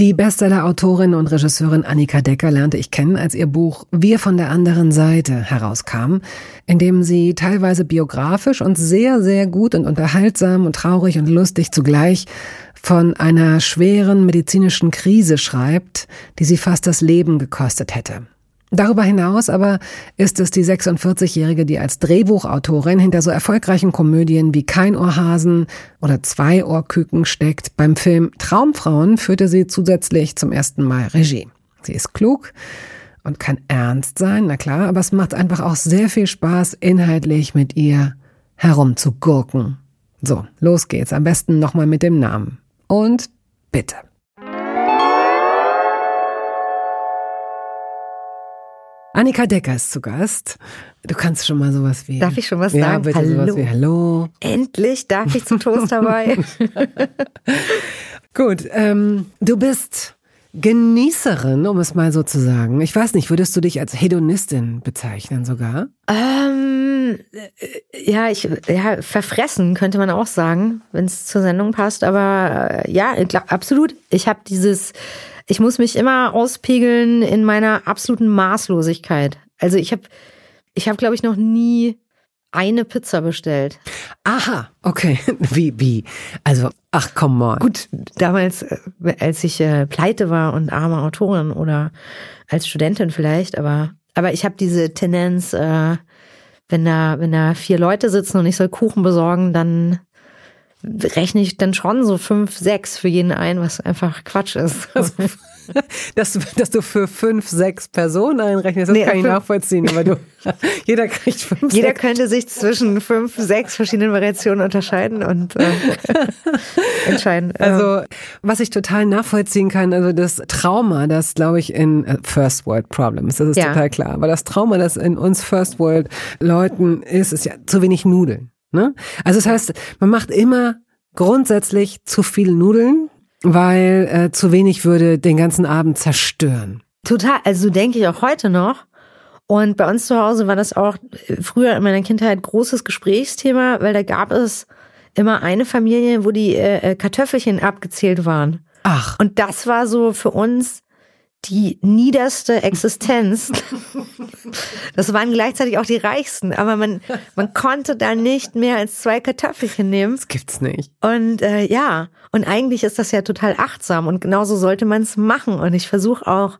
Die Bestseller-Autorin und Regisseurin Annika Decker lernte ich kennen, als ihr Buch Wir von der anderen Seite herauskam, in dem sie teilweise biografisch und sehr, sehr gut und unterhaltsam und traurig und lustig zugleich von einer schweren medizinischen Krise schreibt, die sie fast das Leben gekostet hätte. Darüber hinaus aber ist es die 46-Jährige, die als Drehbuchautorin hinter so erfolgreichen Komödien wie Kein Ohrhasen oder Zwei Ohrküken steckt. Beim Film Traumfrauen führte sie zusätzlich zum ersten Mal Regie. Sie ist klug und kann ernst sein, na klar, aber es macht einfach auch sehr viel Spaß, inhaltlich mit ihr herumzugurken. So, los geht's. Am besten nochmal mit dem Namen. Und bitte. Annika Decker ist zu Gast. Du kannst schon mal sowas wie. Darf ich schon was ja, sagen? Bitte Hallo. sowas wie Hallo. Endlich darf ich zum Toast dabei. Gut, ähm, du bist Genießerin, um es mal so zu sagen. Ich weiß nicht, würdest du dich als Hedonistin bezeichnen sogar? ähm, äh, ja, ich, ja, verfressen könnte man auch sagen, wenn es zur Sendung passt. Aber äh, ja, absolut. Ich habe dieses, ich muss mich immer auspegeln in meiner absoluten Maßlosigkeit. Also ich habe, ich habe, glaube ich, noch nie eine Pizza bestellt. Aha, okay. Wie, wie? Also, ach, komm mal. Gut, damals, äh, als ich äh, pleite war und arme Autorin oder als Studentin vielleicht, aber aber ich habe diese Tendenz, äh, wenn da wenn da vier Leute sitzen und ich soll Kuchen besorgen, dann rechne ich dann schon so fünf, sechs für jeden ein, was einfach Quatsch ist. Dass, du- dass du für fünf, sechs Personen einrechnest, das Nee, kann ich nachvollziehen, aber du, jeder kriegt fünf, Jeder sechs. könnte sich zwischen fünf, sechs verschiedenen Variationen unterscheiden und äh, entscheiden. Ähm, Also, was ich total nachvollziehen kann, also das Trauma, das glaube ich in äh, First World Problems, das ist Ja. total klar. Aber das Trauma, das in uns First World Leuten ist, ist ja zu wenig Nudeln. Ne? Also das heißt, man macht immer grundsätzlich zu viel Nudeln, weil äh, zu wenig würde den ganzen Abend zerstören. Total, also so denke ich auch heute noch. Und bei uns zu Hause war das auch äh, früher in meiner Kindheit großes Gesprächsthema, weil da gab es immer eine Familie, wo die äh, äh, Kartoffelchen abgezählt waren. Ach, Und das war so für uns die niederste Existenz. Das waren gleichzeitig auch die reichsten, aber man, man konnte da nicht mehr als zwei Kartoffelchen nehmen. das gibt's nicht. Und äh, ja, und eigentlich ist das ja total achtsam und genauso sollte man es machen. Und ich versuche auch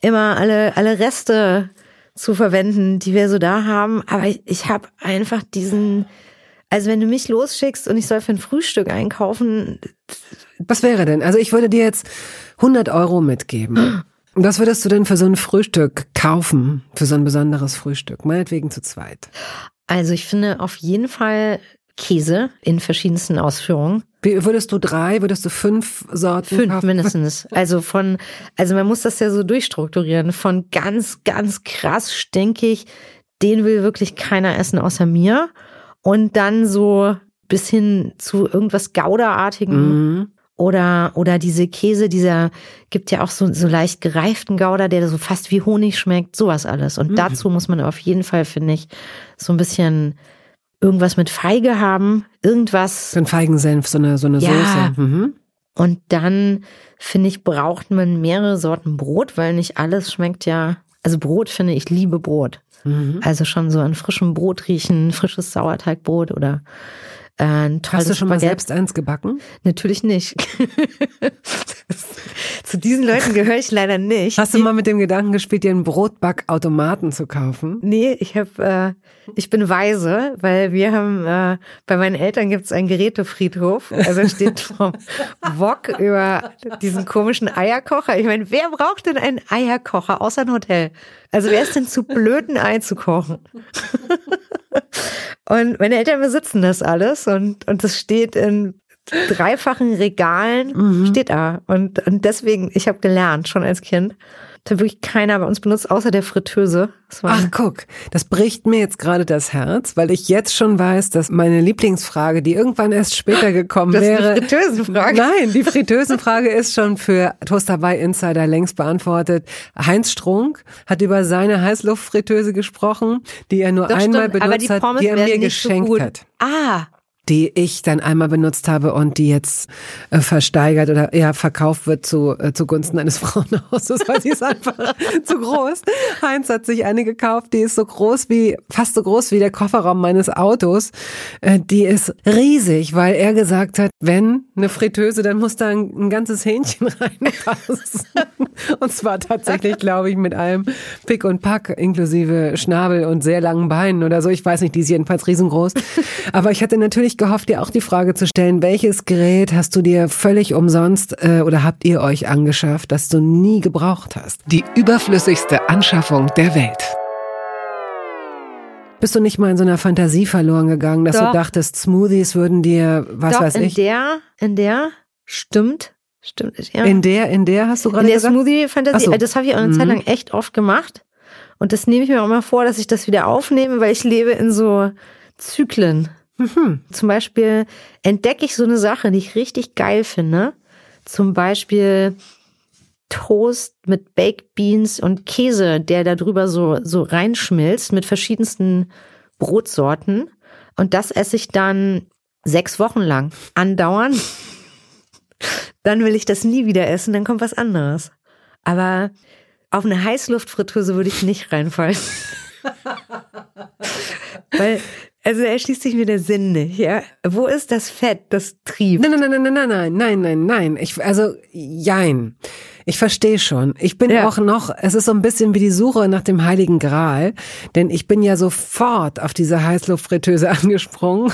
immer alle, alle Reste zu verwenden, die wir so da haben. Aber ich, ich habe einfach diesen, also wenn du mich losschickst und ich soll für ein Frühstück einkaufen, Was wäre denn? Also ich würde dir jetzt 100 Euro mitgeben. Was würdest du denn für so ein Frühstück kaufen? Für so ein besonderes Frühstück? Meinetwegen zu zweit. also ich finde auf jeden Fall Käse in verschiedensten Ausführungen. Wie, würdest du drei, würdest du fünf Sorten Fünf kaufen? mindestens. Also von, also man muss das ja so durchstrukturieren. Von ganz, ganz krass stinkig, den will wirklich keiner essen außer mir. Und dann so bis hin zu irgendwas Gouda-artigem. Mhm. Oder, oder diese Käse, dieser, gibt ja auch so, so leicht gereiften Gouda, der so fast wie Honig schmeckt, sowas alles. Und dazu muss man auf jeden Fall, finde ich, so ein bisschen irgendwas mit Feige haben, irgendwas, So ein Feigensenf, so eine, so eine Ja. Soße. Mhm. und dann, finde ich, braucht man mehrere Sorten Brot, weil nicht alles schmeckt ja. Also Brot finde ich, liebe Brot. Mhm. Also schon so an frischem Brot riechen, frisches Sauerteigbrot oder ein tolles Hast du schon mal Spaghetti. selbst eins gebacken? Natürlich nicht. Zu diesen Leuten gehöre ich leider nicht. Hast du mal mit dem Gedanken gespielt, dir einen Brotbackautomaten zu kaufen? Nee, ich hab, äh, ich bin weise, weil wir haben, äh, bei meinen Eltern gibt's einen Gerätefriedhof. Also steht vom Wok über diesen komischen Eierkocher. Ich meine, wer braucht denn einen Eierkocher außer ein Hotel? Also wer ist denn zu blöd, ein Ei zu kochen? Und meine Eltern besitzen das alles und, und das steht in dreifachen Regalen, steht da. Und, und deswegen, ich habe gelernt, schon als Kind, hat wirklich keiner bei uns benutzt, außer der Fritteuse. Ach, guck, das bricht mir jetzt gerade das Herz, weil ich jetzt schon weiß, dass meine Lieblingsfrage, die irgendwann erst später gekommen das wäre. Ist die Fritteusenfrage. Nein, die Fritteusenfrage ist schon für Toast dabei Insider längst beantwortet. Heinz Strunk hat über seine Heißluftfritteuse gesprochen, die er nur Das einmal stimmt, aber die benutzt hat, die er mir so geschenkt gut. hat Ah, die ich dann einmal benutzt habe und die jetzt äh, versteigert oder ja verkauft wird zu äh, zugunsten eines Frauenhauses, weil sie ist einfach zu groß. Heinz hat sich eine gekauft, die ist so groß wie fast so groß wie der Kofferraum meines Autos. Äh, die ist riesig, weil er gesagt hat, wenn eine Fritteuse, dann muss da ein, ein ganzes Hähnchen reinpassen. und zwar tatsächlich, glaube ich, mit allem Pick und Pack inklusive Schnabel und sehr langen Beinen oder so. Ich weiß nicht, die ist jedenfalls riesengroß. Aber ich hatte natürlich gehofft, dir auch die Frage zu stellen, welches Gerät hast du dir völlig umsonst äh, oder habt ihr euch angeschafft, das du nie gebraucht hast? Die überflüssigste Anschaffung der Welt. Bist du nicht mal in so einer Fantasie verloren gegangen, dass Doch. du dachtest, Smoothies würden dir, was doch, weiß in ich, der, in der, stimmt, stimmt, ja. in der, in der hast du In gerade der gesagt? Ach Smoothie-Fantasie, so. äh, das habe ich auch eine Mhm. Zeit lang echt oft gemacht. Und das nehme ich mir auch mal vor, dass ich das wieder aufnehme, weil ich lebe in so Zyklen. Mhm. Zum Beispiel entdecke ich so eine Sache, die ich richtig geil finde. Zum Beispiel Toast mit Baked Beans und Käse, der da drüber so, so reinschmilzt mit verschiedensten Brotsorten. Und das esse ich dann sechs Wochen lang andauernd. Dann will ich das nie wieder essen, dann kommt was anderes. Aber auf eine Heißluftfritteuse würde ich nicht reinfallen. Weil, also erschließt sich mir der Sinn nicht, ja? Wo ist das Fett, das trieft? Nein, nein, nein, nein, nein, nein, nein, nein. Ich, also, jein. Ich verstehe schon. Ich bin Ja. auch noch, es ist so ein bisschen wie die Suche nach dem Heiligen Gral, denn ich bin ja sofort auf diese Heißluftfritteuse angesprungen,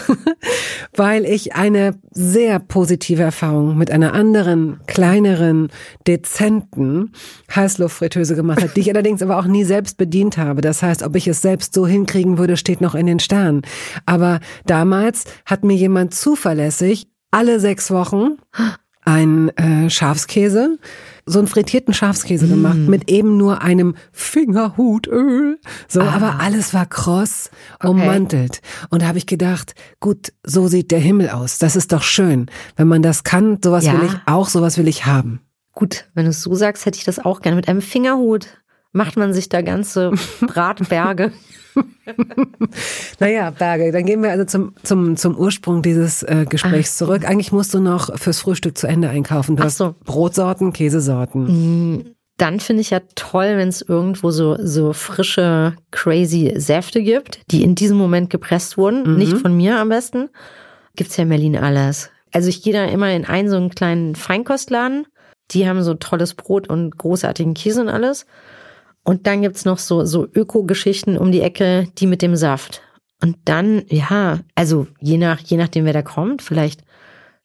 weil ich eine sehr positive Erfahrung mit einer anderen, kleineren, dezenten Heißluftfritteuse gemacht habe, die ich allerdings aber auch nie selbst bedient habe. Das heißt, ob ich es selbst so hinkriegen würde, steht noch in den Sternen. Aber damals hat mir jemand zuverlässig alle sechs Wochen einen äh, Schafskäse, so einen frittierten Schafskäse gemacht mit eben nur einem Fingerhutöl. So, aber alles war kross, ummantelt. Und da habe ich gedacht, gut, so sieht der Himmel aus. Das ist doch schön. Wenn man das kann, sowas Ja. will ich auch, sowas will ich haben. Gut, wenn du es so sagst, hätte ich das auch gerne. Mit einem Fingerhut macht man sich da ganze Bratberge. Naja, Berge, dann gehen wir also zum, zum, zum Ursprung dieses äh, Gesprächs zurück. Eigentlich musst du noch fürs Frühstück zu Ende einkaufen. Du Ach hast so. Brotsorten, Käsesorten. Dann finde ich ja toll, wenn es irgendwo so, so frische, crazy Säfte gibt, die in diesem Moment gepresst wurden. Nicht von mir am besten. Gibt's ja in Berlin alles. Also ich gehe da immer in einen so einen kleinen Feinkostladen. Die haben so tolles Brot und großartigen Käse und alles. Und dann gibt's noch so, so Öko-Geschichten um die Ecke, die mit dem Saft. Und dann, ja, also je nach, je nachdem, wer da kommt, vielleicht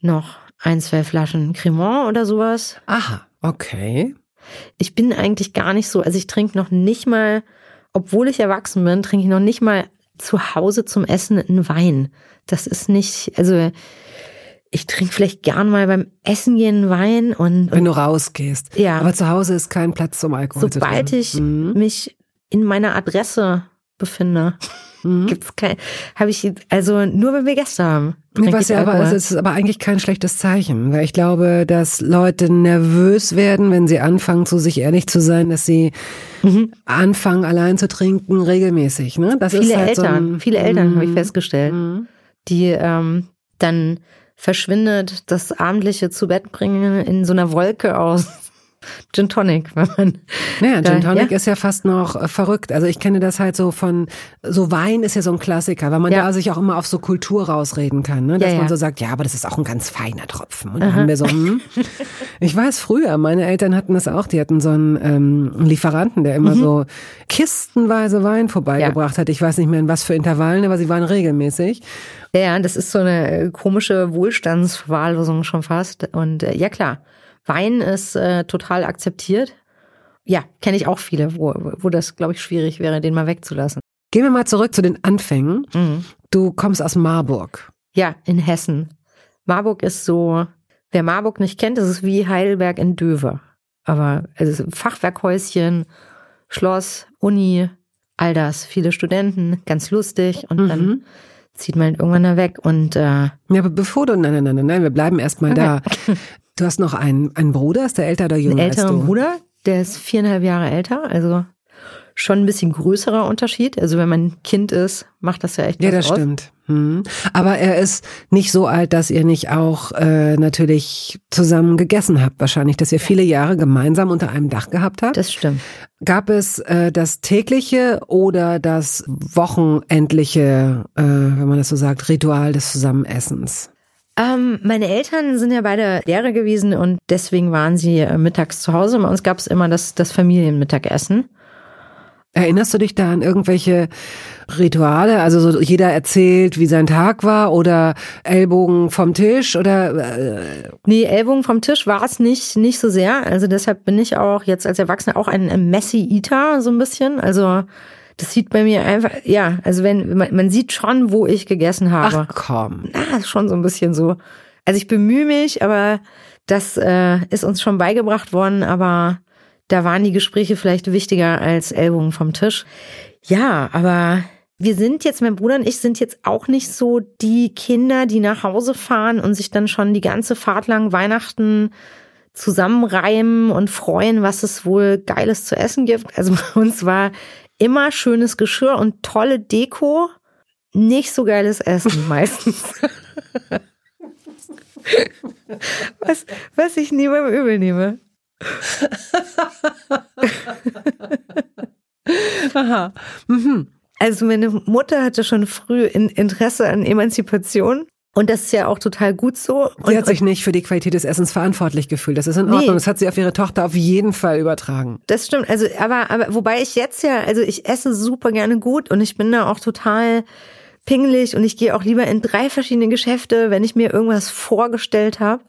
noch ein, zwei Flaschen Cremant oder sowas. Aha, okay. Ich bin eigentlich gar nicht so, also ich trinke noch nicht mal, obwohl ich erwachsen bin, trinke ich noch nicht mal zu Hause zum Essen einen Wein. Das ist nicht, also ich trinke vielleicht gern mal beim Essen gehen Wein und, Wenn du rausgehst. Ja. Aber zu Hause ist kein Platz zum Alkohol. zu sobald trinken. ich Mhm. mich in meiner Adresse befinde, Mhm. gibt's kein, habe ich, also nur wenn wir Gäste haben. Ich ja aber, es ist aber eigentlich kein schlechtes Zeichen, weil ich glaube, dass Leute nervös werden, wenn sie anfangen, zu sich ehrlich zu sein, dass sie anfangen, allein zu trinken, regelmäßig. Ne? Das Mhm. viele ist halt so Eltern, ein, viele Eltern habe ich Mhm. festgestellt, die ähm, dann verschwindet das abendliche zu Bett bringen in so einer Wolke aus Gin Tonic, wenn man Naja, Gin Tonic ja. ist ja fast noch äh, verrückt. Also ich kenne das halt so von, so Wein ist ja so ein Klassiker, weil man Ja. da sich auch immer auf so Kultur rausreden kann, ne? dass Ja, man so sagt, ja, aber das ist auch ein ganz feiner Tropfen. Und dann haben wir so, hm. ich weiß früher, meine Eltern hatten das auch, die hatten so einen ähm, Lieferanten, der Mhm. immer so kistenweise Wein vorbeigebracht hat. Ich weiß nicht mehr in was für Intervallen, aber sie waren regelmäßig. Ja, das ist so eine äh, komische Wohlstandsverwahrlosung schon fast. Und äh, ja klar, Wein ist äh, total akzeptiert. Ja, kenne ich auch viele, wo, wo das, glaube ich, schwierig wäre, den mal wegzulassen. Gehen wir mal zurück zu den Anfängen. Mhm. Du kommst aus Marburg. Ja, in Hessen. Marburg ist so, wer Marburg nicht kennt, das ist wie Heidelberg in Döver. aber also Fachwerkhäuschen, Schloss, Uni, all das. Viele Studenten, ganz lustig. Und dann Mhm. Zieht man halt irgendwann da weg. Und äh, Ja, aber bevor du, nein, nein, nein, nein, wir bleiben erstmal da. Du hast noch einen, einen Bruder, ist der älter oder einen jünger älteren du? Bruder, der ist viereinhalb Jahre älter, also schon ein bisschen größerer Unterschied. Also wenn man Kind ist, macht das ja echt Ja, das aus. stimmt. Hm. Aber er ist nicht so alt, dass ihr nicht auch äh, natürlich zusammen gegessen habt. Wahrscheinlich, dass ihr viele Jahre gemeinsam unter einem Dach gehabt habt. Das stimmt. Gab es äh, das tägliche oder das wochenendliche, äh, wenn man das so sagt, Ritual des Zusammenessens? Ähm, meine Eltern sind ja beide Lehrer gewesen und deswegen waren sie äh, mittags zu Hause. Bei uns gab es immer das, das Familienmittagessen. Erinnerst du dich da an irgendwelche Rituale? Also so jeder erzählt, wie sein Tag war oder Ellbogen vom Tisch oder äh, Nee, Ellbogen vom Tisch war es nicht, nicht so sehr. Also deshalb bin ich auch jetzt als Erwachsener auch ein, Messy Eater, so ein bisschen. Also das sieht bei mir einfach, ja, also wenn, man, man sieht schon, wo ich gegessen habe. ach komm. Na, schon so ein bisschen so. Also ich bemühe mich, aber das äh, ist uns schon beigebracht worden, aber da waren die Gespräche vielleicht wichtiger als Ellbogen vom Tisch. Ja, aber wir sind jetzt, mein Bruder und ich sind jetzt auch nicht so die Kinder, die nach Hause fahren und sich dann schon die ganze Fahrt lang Weihnachten zusammenreimen und freuen, was es wohl Geiles zu essen gibt. Also bei uns war immer schönes Geschirr und tolle Deko, nicht so geiles Essen meistens. was, was ich nie beim Übel nehme. Aha. Mhm. Also meine Mutter hatte schon früh in Interesse an Emanzipation und das ist ja auch total gut so. Und, Sie hat sich nicht für die Qualität des Essens verantwortlich gefühlt. Das ist in Nee. Ordnung. Das hat sie auf ihre Tochter auf jeden Fall übertragen. Das stimmt. Also, aber, aber wobei ich jetzt ja, also ich esse super gerne gut und ich bin da auch total pingelig und ich gehe auch lieber in drei verschiedene Geschäfte, wenn ich mir irgendwas vorgestellt habe.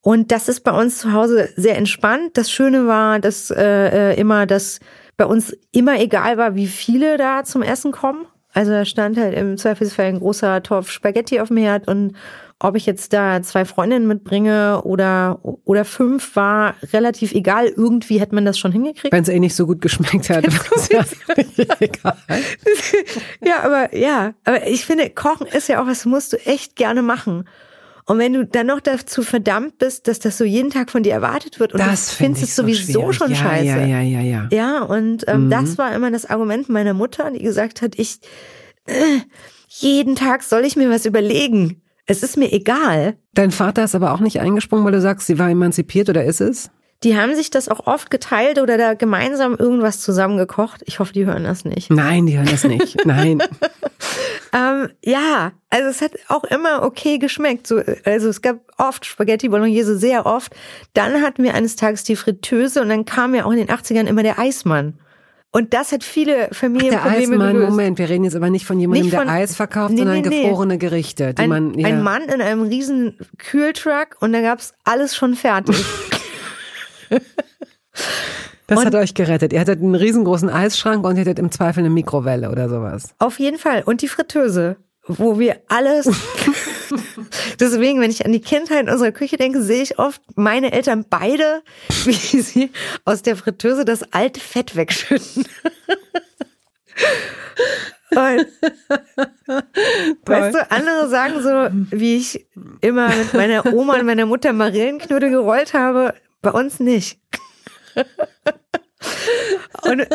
Und das ist bei uns zu Hause sehr entspannt. Das Schöne war, dass äh, äh, immer, dass bei uns immer egal war, wie viele da zum Essen kommen. Also da stand halt im Zweifelsfall ein großer Topf Spaghetti auf dem Herd und ob ich jetzt da zwei Freundinnen mitbringe oder, oder fünf war relativ egal. Irgendwie hätte man das schon hingekriegt. Wenn es eh nicht so gut geschmeckt hat. egal. ja, aber ja, aber ich finde, Kochen ist ja auch was, musst du echt gerne machen. Und wenn du dann noch dazu verdammt bist, dass das so jeden Tag von dir erwartet wird und Das du finde findest es so sowieso schwierig. schon ja, scheiße. Ja, ja, ja, ja. Ja, und ähm, Mhm. das war immer das Argument meiner Mutter, die gesagt hat, ich äh, jeden Tag soll ich mir was überlegen. Es ist mir egal. Dein Vater ist aber auch nicht eingesprungen, weil du sagst, sie war emanzipiert oder ist es? Die haben sich das auch oft geteilt oder da gemeinsam irgendwas zusammengekocht. Ich hoffe, die hören das nicht. Nein, die hören das nicht. Nein. Ähm, ja, also es hat auch immer okay geschmeckt. So, also es gab oft Spaghetti Bolognese, sehr oft. Dann hatten wir eines Tages die Fritteuse und dann kam ja auch in den 80ern immer der Eismann. Und das hat viele Der Familienprobleme Eismann, gelöst. Moment, wir reden jetzt aber nicht von jemandem, Nicht von- der Eis verkauft, Nee, sondern nee, nee. gefrorene Gerichte, die Ein, man ja. ein Mann in einem riesen Kühltruck und da gab's alles schon fertig. Das und- hat euch gerettet. Ihr hattet einen riesengroßen Eisschrank und ihr hattet im Zweifel eine Mikrowelle oder sowas. Auf jeden Fall. Und die Fritteuse, wo wir alles. Deswegen, wenn ich an die Kindheit in unserer Küche denke, sehe ich oft meine Eltern beide, wie sie aus der Fritteuse das alte Fett wegschütten. Und, weißt du, andere sagen so, wie ich immer mit meiner Oma und meiner Mutter Marillenknödel gerollt habe, bei uns nicht. Und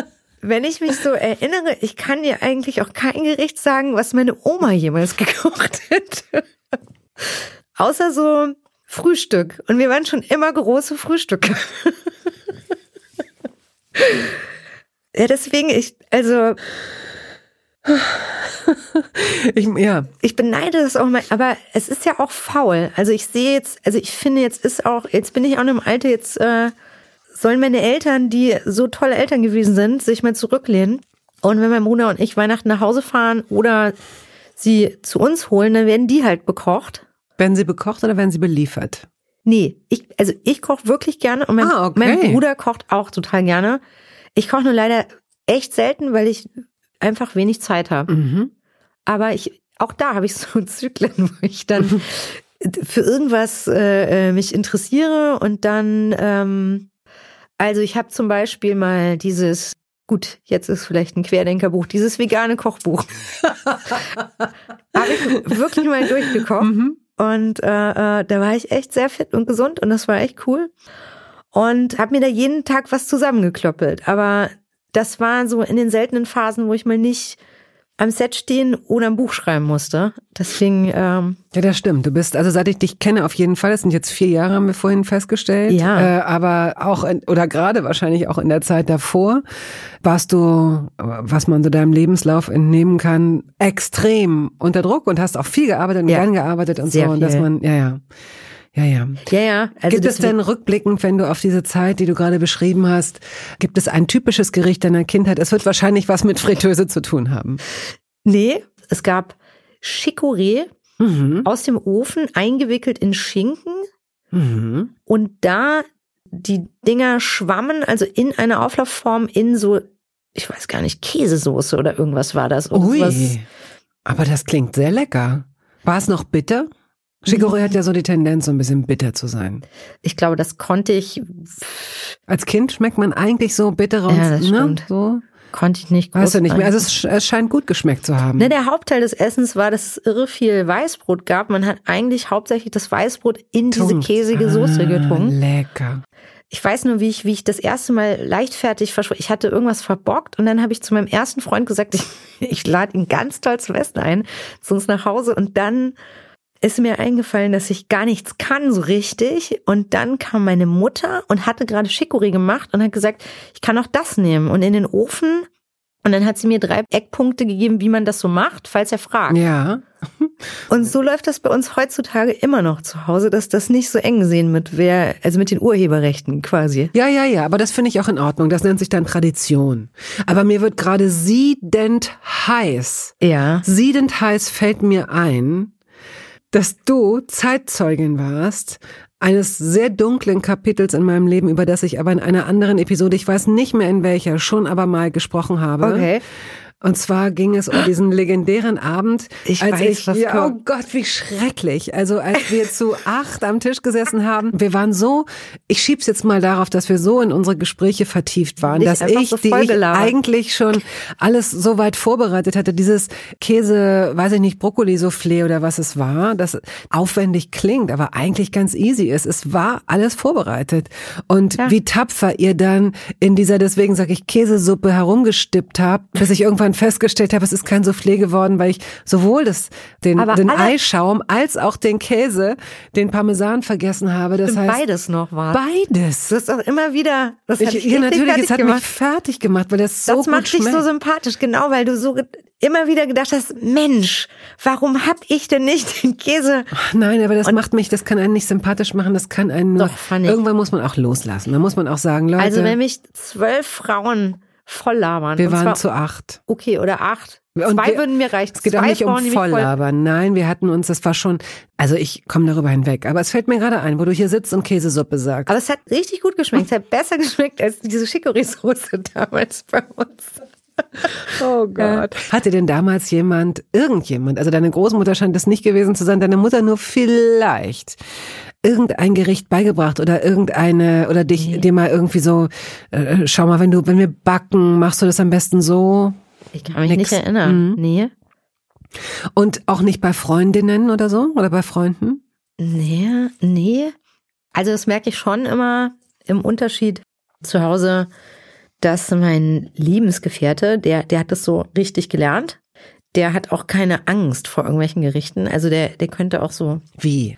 wenn ich mich so erinnere, ich kann dir eigentlich auch kein Gericht sagen, was meine Oma jemals gekocht hätte. Außer so Frühstück. Und wir waren schon immer große Frühstücke. ja, deswegen, ich, also, Ich, ja, ich beneide das auch mal, aber es ist ja auch faul. Also ich sehe jetzt, also ich finde, jetzt ist auch, jetzt bin ich auch in einem Alter, jetzt äh, sollen meine Eltern, die so tolle Eltern gewesen sind, sich mal zurücklehnen. Und wenn mein Bruder und ich Weihnachten nach Hause fahren oder sie zu uns holen, dann werden die halt bekocht. werden sie bekocht oder werden sie beliefert? Nee, ich, also ich koche wirklich gerne und mein, Ah, okay. mein Bruder kocht auch total gerne. Ich koche nur leider echt selten, weil ich einfach wenig Zeit habe. Mhm. Aber ich, auch da habe ich so Zyklen, wo ich dann für irgendwas äh, äh, mich interessiere und dann ähm, Also ich habe zum Beispiel mal dieses, gut, jetzt ist vielleicht ein Querdenkerbuch, dieses vegane Kochbuch. habe ich wirklich mal durchgekocht. Mhm. Und äh, äh, da war ich echt sehr fit und gesund und das war echt cool. Und habe mir da jeden Tag was zusammengeklöppelt. Aber das war so in den seltenen Phasen, wo ich mal nicht am Set stehen oder ein Buch schreiben musste. Deswegen. Ähm, ja, das stimmt. Du bist, also seit ich dich kenne, auf jeden Fall. Das sind jetzt vier Jahre, haben wir vorhin festgestellt. Ja. Äh, aber auch, in, oder gerade wahrscheinlich auch in der Zeit davor, warst du, was man so deinem Lebenslauf entnehmen kann, extrem unter Druck und hast auch viel gearbeitet und ja. gern gearbeitet und Sehr so. Und dass man, ja, ja. Ja, ja. Ja, ja. Also gibt es denn rückblickend, wenn du auf diese Zeit, die du gerade beschrieben hast, gibt es ein typisches Gericht deiner Kindheit? Es wird wahrscheinlich was mit Fritteuse zu tun haben. Nee, es gab Chicorée mhm. aus dem Ofen, eingewickelt in Schinken. Mhm. Und da die Dinger schwammen, also in einer Auflaufform in so, ich weiß gar nicht, Käsesoße oder irgendwas war das. Ui, aber das klingt sehr lecker. War es noch bitter? Chicorée hat ja so die Tendenz, so ein bisschen bitter zu sein. Ich glaube, das konnte ich. Als Kind schmeckt man eigentlich so bittere und ja, das ne? stimmt. so. Konnte ich nicht Weißt du nicht mehr. Also es, es, scheint gut geschmeckt zu haben. Ne, der Hauptteil des Essens war, dass es irre viel Weißbrot gab. Man hat eigentlich hauptsächlich das Weißbrot in diese Tunkt. käsige Soße ah, getunkt. Lecker. Ich weiß nur, wie ich, wie ich das erste Mal leichtfertig verschwunden. Ich hatte irgendwas verbockt und dann habe ich zu meinem ersten Freund gesagt, ich, ich lade ihn ganz toll zum Essen ein, zu uns nach Hause und dann ist mir eingefallen, dass ich gar nichts kann so richtig. Und dann kam meine Mutter und hatte gerade Chicorée gemacht und hat gesagt, ich kann auch das nehmen und in den Ofen. Und dann hat sie mir drei Eckpunkte gegeben, wie man das so macht, falls er fragt. Ja. Und so läuft das bei uns heutzutage immer noch zu Hause, dass das nicht so eng sehen mit wer, also mit den Urheberrechten quasi. Ja, ja, ja, aber das finde ich auch in Ordnung. Das nennt sich dann Tradition. Aber mir wird gerade siedend heiß. Ja. Siedend heiß fällt mir ein, dass du Zeitzeugin warst eines sehr dunklen Kapitels in meinem Leben, über das ich aber in einer anderen Episode, ich weiß nicht mehr in welcher, schon aber mal gesprochen habe. Okay. Und zwar ging es um diesen legendären Abend. Ich als weiß, ich, was ja, kommt. Oh Gott, wie schrecklich. Also als wir zu acht am Tisch gesessen haben, wir waren so, ich schieb's jetzt mal darauf, dass wir so in unsere Gespräche vertieft waren, Nicht dass ich, so die ich eigentlich schon alles so weit vorbereitet hatte, dieses Käse, weiß ich nicht, Brokkoli-Soufflé oder was es war, das aufwendig klingt, aber eigentlich ganz easy ist. Es war alles vorbereitet. Und Ja. wie tapfer ihr dann in dieser, deswegen sage ich, Käsesuppe herumgestippt habt, bis ich irgendwann festgestellt habe, es ist kein Soufflé geworden, weil ich sowohl das, den, Aber den Eischaum als auch den Käse, den Parmesan vergessen habe. Das heißt, Beides noch war. beides. Du hast auch immer wieder, das hat Ich, dich ja, natürlich, es hat gemacht. mich fertig gemacht, weil das so das macht dich so sympathisch, genau, weil du so immer wieder gedacht hast, Mensch, warum hab ich denn nicht den Käse? Nein, aber das macht mich, das kann einen nicht sympathisch machen, das kann einen nur. Doch. Irgendwann muss man auch loslassen. Da muss man auch sagen, Leute, Also wenn mich zwölf Frauen voll labern. wir waren zwar, zu acht. Okay, oder acht. Und Zwei wir- würden mir reichen. Es geht auch Zwei nicht um Frauen, mich voll- Volllabern. Nein, wir hatten uns, das war schon, also ich komme darüber hinweg. Aber es fällt mir gerade ein, wo du hier sitzt und Käsesuppe sagst. Aber es hat richtig gut geschmeckt. Es hat besser geschmeckt als diese Chicorée-Soße damals bei uns. Oh Gott. Hatte denn damals jemand, irgendjemand, also deine Großmutter scheint es nicht gewesen zu sein, deine Mutter nur vielleicht irgendein Gericht beigebracht oder irgendeine oder dich dir mal irgendwie so äh, schau mal wenn du wenn wir backen machst du das am besten so Ich kann mich Nix. nicht erinnern. Mhm. Nee. und auch nicht bei Freundinnen oder so oder bei Freunden Nee, nee. Also das merke ich schon immer im Unterschied zu Hause, dass mein Lebensgefährte, der, der hat das so richtig gelernt. Der hat auch keine Angst vor irgendwelchen Gerichten. Also der, der könnte auch so. wie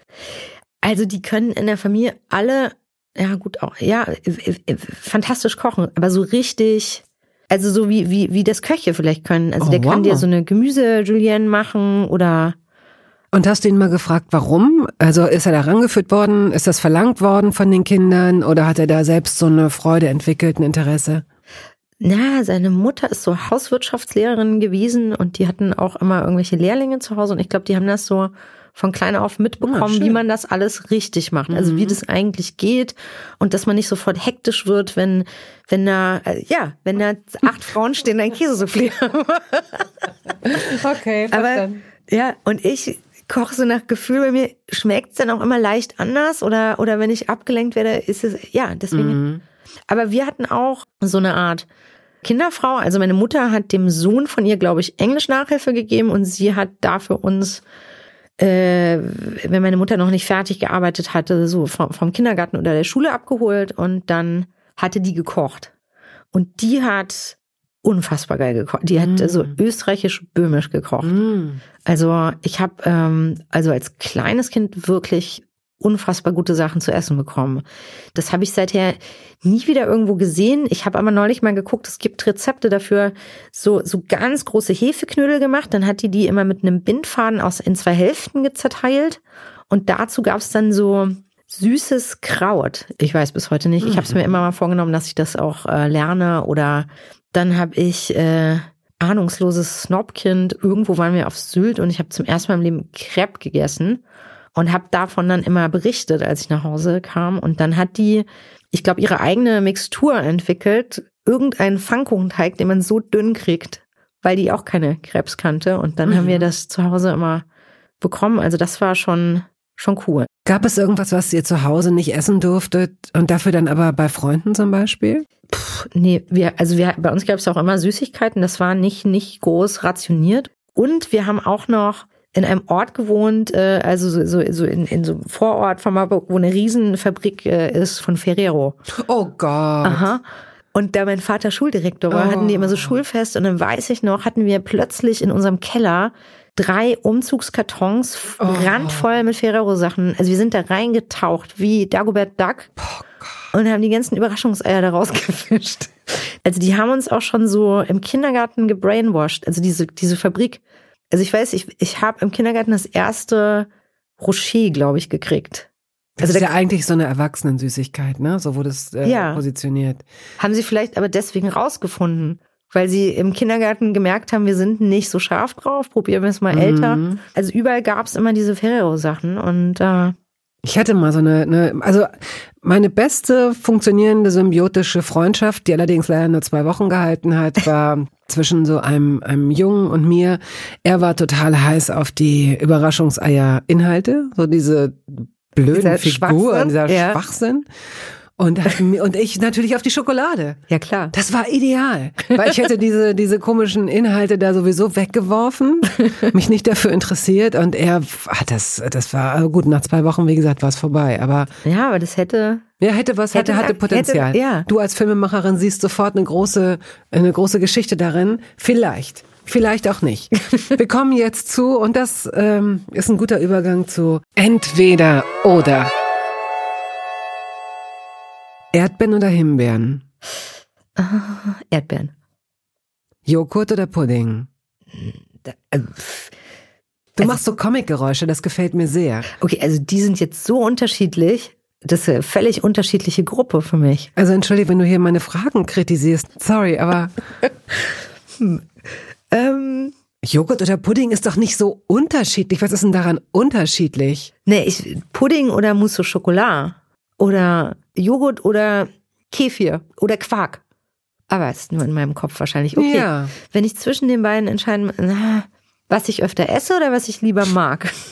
Also die können in der Familie alle, ja gut, auch, ja, äh, äh, fantastisch kochen, aber so richtig. Also so wie, wie, wie das Köche vielleicht können. Also Oh, der kann wow. dir so eine Gemüse-Julienne machen oder und hast du ihn mal gefragt warum also ist er da rangeführt worden ist das verlangt worden von den Kindern oder hat er da selbst so eine Freude entwickelt ein Interesse Na, seine Mutter ist so Hauswirtschaftslehrerin gewesen und die hatten auch immer irgendwelche Lehrlinge zu Hause und ich glaube, die haben das so von klein auf Ah, mitbekommen, schön. wie man das alles richtig macht, also Mhm. wie das eigentlich geht und dass man nicht sofort hektisch wird, wenn wenn da äh, ja, wenn da acht Frauen stehen, ein Käsesoufflé. okay Aber ja, und ich koche so nach Gefühl, bei mir schmeckt es dann auch immer leicht anders oder oder wenn ich abgelenkt werde, ist es ja, deswegen Mhm. Aber wir hatten auch so eine Art Kinderfrau. Also meine Mutter hat dem Sohn von ihr, glaube ich, Englisch Nachhilfe gegeben und sie hat da für uns, äh, wenn meine Mutter noch nicht fertig gearbeitet hatte, so vom, vom Kindergarten oder der Schule abgeholt und dann hatte die gekocht. Und die hat unfassbar geil gekocht. Die hat mm. so österreichisch-böhmisch gekocht. Mm. Also ich habe ähm, also als kleines Kind wirklich unfassbar gute Sachen zu essen bekommen. Das habe ich seither nie wieder irgendwo gesehen. Ich habe aber neulich mal geguckt, es gibt Rezepte dafür, so, so ganz große Hefeknödel gemacht. Dann hat die die immer mit einem Bindfaden aus in zwei Hälften zerteilt. Und dazu gab es dann so süßes Kraut. Ich weiß bis heute nicht. Ich habe es mir immer mal vorgenommen, dass ich das auch äh, lerne. Oder dann habe ich äh, ahnungsloses Snobkind. Irgendwo waren wir auf Sylt und ich habe zum ersten Mal im Leben Crepe gegessen und habe davon dann immer berichtet, als ich nach Hause kam. Und dann hat die, ich glaube, ihre eigene Mixtur entwickelt, irgendeinen Pfannkuchenteig, den man so dünn kriegt, weil die auch keine Krebs kannte. Und dann mhm. haben wir mhm. das zu Hause immer bekommen. Also das war schon schon cool. Gab es irgendwas, was ihr zu Hause nicht essen durftet und dafür dann aber bei Freunden zum Beispiel? Puh, nee, wir, also wir, bei uns gab es auch immer Süßigkeiten. Das war nicht, nicht groß rationiert. Und wir haben auch noch in einem Ort gewohnt, äh, also so, so, so in, in so einem Vorort von Marburg, wo eine Riesenfabrik äh, ist von Ferrero. Oh Gott. Aha. Und da mein Vater Schuldirektor war, oh. hatten die immer so Schulfest und dann weiß ich noch, hatten wir plötzlich in unserem Keller drei Umzugskartons oh. randvoll mit Ferrero-Sachen. Also wir sind da reingetaucht wie Dagobert Duck oh und haben die ganzen Überraschungseier da rausgefischt. Also die haben uns auch schon so im Kindergarten gebrainwashed. Also diese, diese Fabrik also ich weiß, ich, ich habe im Kindergarten das erste Rocher, glaube ich, gekriegt. Das also ist ja eigentlich so eine Erwachsenensüßigkeit, ne? So wurde es äh, ja. positioniert. Haben sie vielleicht aber deswegen rausgefunden, weil sie im Kindergarten gemerkt haben, wir sind nicht so scharf drauf, probieren wir es mal mhm. älter. Also überall gab es immer diese Ferrero-Sachen und äh, ich hatte mal so eine, eine, also meine beste funktionierende symbiotische Freundschaft, die allerdings leider nur zwei Wochen gehalten hat, war zwischen so einem, einem Jungen und mir. Er war total heiß auf die Überraschungseier-Inhalte, so diese blöden dieser Figuren, dieser ja. Schwachsinn. Und, und ich natürlich auf die Schokolade. Ja, klar. Das war ideal. Weil ich hätte diese, diese komischen Inhalte da sowieso weggeworfen, mich nicht dafür interessiert. Und er hat das, das war, also gut, nach zwei Wochen, wie gesagt, war es vorbei. Aber. Ja, aber das hätte. Ja, hätte was, hätte, hatte, hatte Potenzial. Hätte, ja. Du als Filmemacherin siehst sofort eine große, eine große Geschichte darin. Vielleicht. Vielleicht auch nicht. Wir kommen jetzt zu, und das ähm, ist ein guter Übergang zu entweder oder. Erdbeeren oder Himbeeren? Uh, Erdbeeren. Joghurt oder Pudding? Äh, du also, machst so Comic-Geräusche, das gefällt mir sehr. Okay, also die sind jetzt so unterschiedlich. Das ist eine völlig unterschiedliche Gruppe für mich. Also entschuldige, wenn du hier meine Fragen kritisierst. Sorry, aber. hm. ähm, Joghurt oder Pudding ist doch nicht so unterschiedlich. Was ist denn daran unterschiedlich? Nee, ich, Pudding oder Mousse au Chocolat oder Joghurt oder Kefir oder Quark. Aber es ist nur in meinem Kopf wahrscheinlich. Okay, ja. wenn ich zwischen den beiden entscheiden, was ich öfter esse oder was ich lieber mag.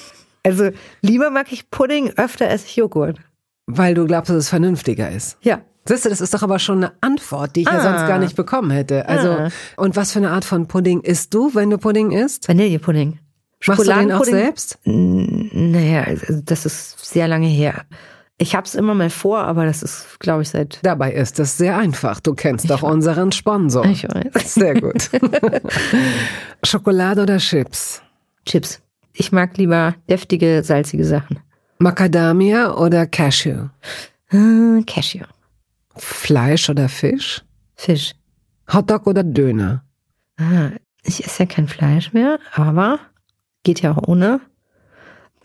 Also lieber mag ich Pudding, öfter esse ich Joghurt. Weil du glaubst, dass es vernünftiger ist. Ja. Siehst du, das ist doch aber schon eine Antwort, die ich ah. ja sonst gar nicht bekommen hätte. Also, ah. und was für eine Art von Pudding isst du, wenn du Pudding isst? Vanillepudding. Machst du den auch selbst? Naja, also das ist sehr lange her. Ich habe es immer mal vor, aber das ist, glaube ich, seit. Dabei ist es sehr einfach. Du kennst doch unseren Sponsor. Ich weiß. Sehr gut. Schokolade oder Chips? Chips. Ich mag lieber deftige, salzige Sachen. Macadamia oder Cashew? Uh, Cashew. Fleisch oder Fisch? Fisch. Hotdog oder Döner? Ah, ich esse ja kein Fleisch mehr, aber geht ja auch ohne.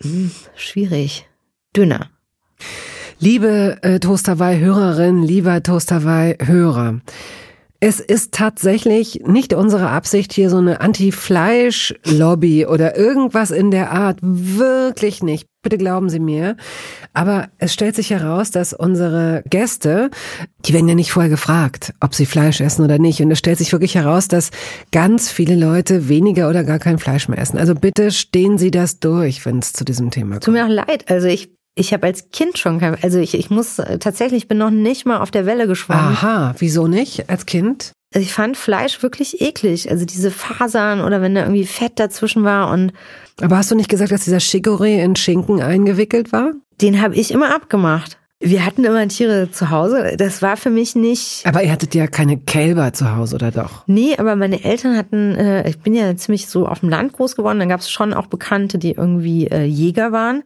Hm, schwierig. Döner. Liebe äh, Toasterwei-Hörerin, lieber Toasterwei-Hörer, es ist tatsächlich nicht unsere Absicht, hier so eine Anti-Fleisch-Lobby oder irgendwas in der Art. Wirklich nicht. Bitte glauben Sie mir. Aber es stellt sich heraus, dass unsere Gäste, die werden ja nicht vorher gefragt, ob sie Fleisch essen oder nicht. Und es stellt sich wirklich heraus, dass ganz viele Leute weniger oder gar kein Fleisch mehr essen. Also bitte stehen Sie das durch, wenn es zu diesem Thema kommt. Tut mir auch leid. Also ich ich habe als Kind schon kein, also ich, ich muss tatsächlich, ich bin noch nicht mal auf der Welle geschwommen. Aha, wieso nicht als Kind? Also ich fand Fleisch wirklich eklig. Also diese Fasern oder wenn da irgendwie Fett dazwischen war und. Aber hast du nicht gesagt, dass dieser Chicorée in Schinken eingewickelt war? Den habe ich immer abgemacht. Wir hatten immer Tiere zu Hause. Das war für mich nicht. Aber ihr hattet ja keine Kälber zu Hause, oder doch? Nee, aber meine Eltern hatten, äh, ich bin ja ziemlich so auf dem Land groß geworden, dann gab es schon auch Bekannte, die irgendwie äh, Jäger waren.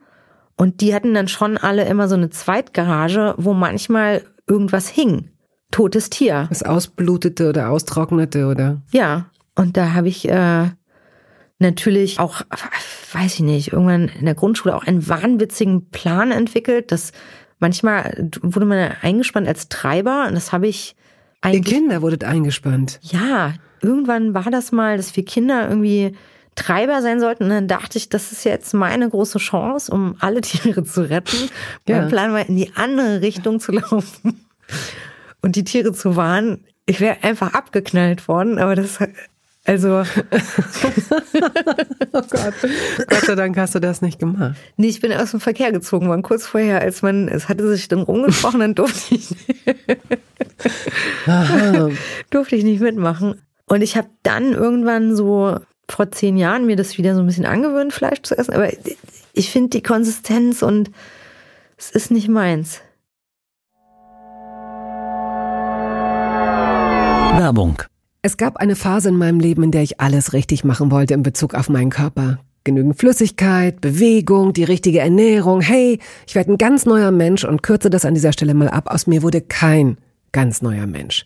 Und die hatten dann schon alle immer so eine Zweitgarage, wo manchmal irgendwas hing. Totes Tier. Das ausblutete oder austrocknete, oder? Ja. Und da habe ich äh, natürlich auch, weiß ich nicht, irgendwann in der Grundschule auch einen wahnwitzigen Plan entwickelt, dass manchmal wurde man eingespannt als Treiber und das habe ich eigentlich. Ihr Kinder wurdet eingespannt. Ja, irgendwann war das mal, dass wir Kinder irgendwie Treiber sein sollten. Und dann dachte ich, das ist jetzt meine große Chance, um alle Tiere zu retten. Ja. Mein Plan war, in die andere Richtung zu laufen und die Tiere zu warnen. Ich wäre einfach abgeknallt worden, aber das also. oh Gott. Gott sei Dank hast du das nicht gemacht. Nee, ich bin aus dem Verkehr gezogen worden. Kurz vorher, als man, es hatte sich dann rumgesprochen, dann durfte ich, durfte ich nicht mitmachen. Und ich habe dann irgendwann so vor zehn Jahren mir das wieder so ein bisschen angewöhnt, Fleisch zu essen. Aber ich finde die Konsistenz und es ist nicht meins. Werbung es gab eine Phase in meinem Leben, in der ich alles richtig machen wollte in Bezug auf meinen Körper. Genügend Flüssigkeit, Bewegung, die richtige Ernährung. Hey, ich werde ein ganz neuer Mensch und kürze das an dieser Stelle mal ab. Aus mir wurde kein ganz neuer Mensch.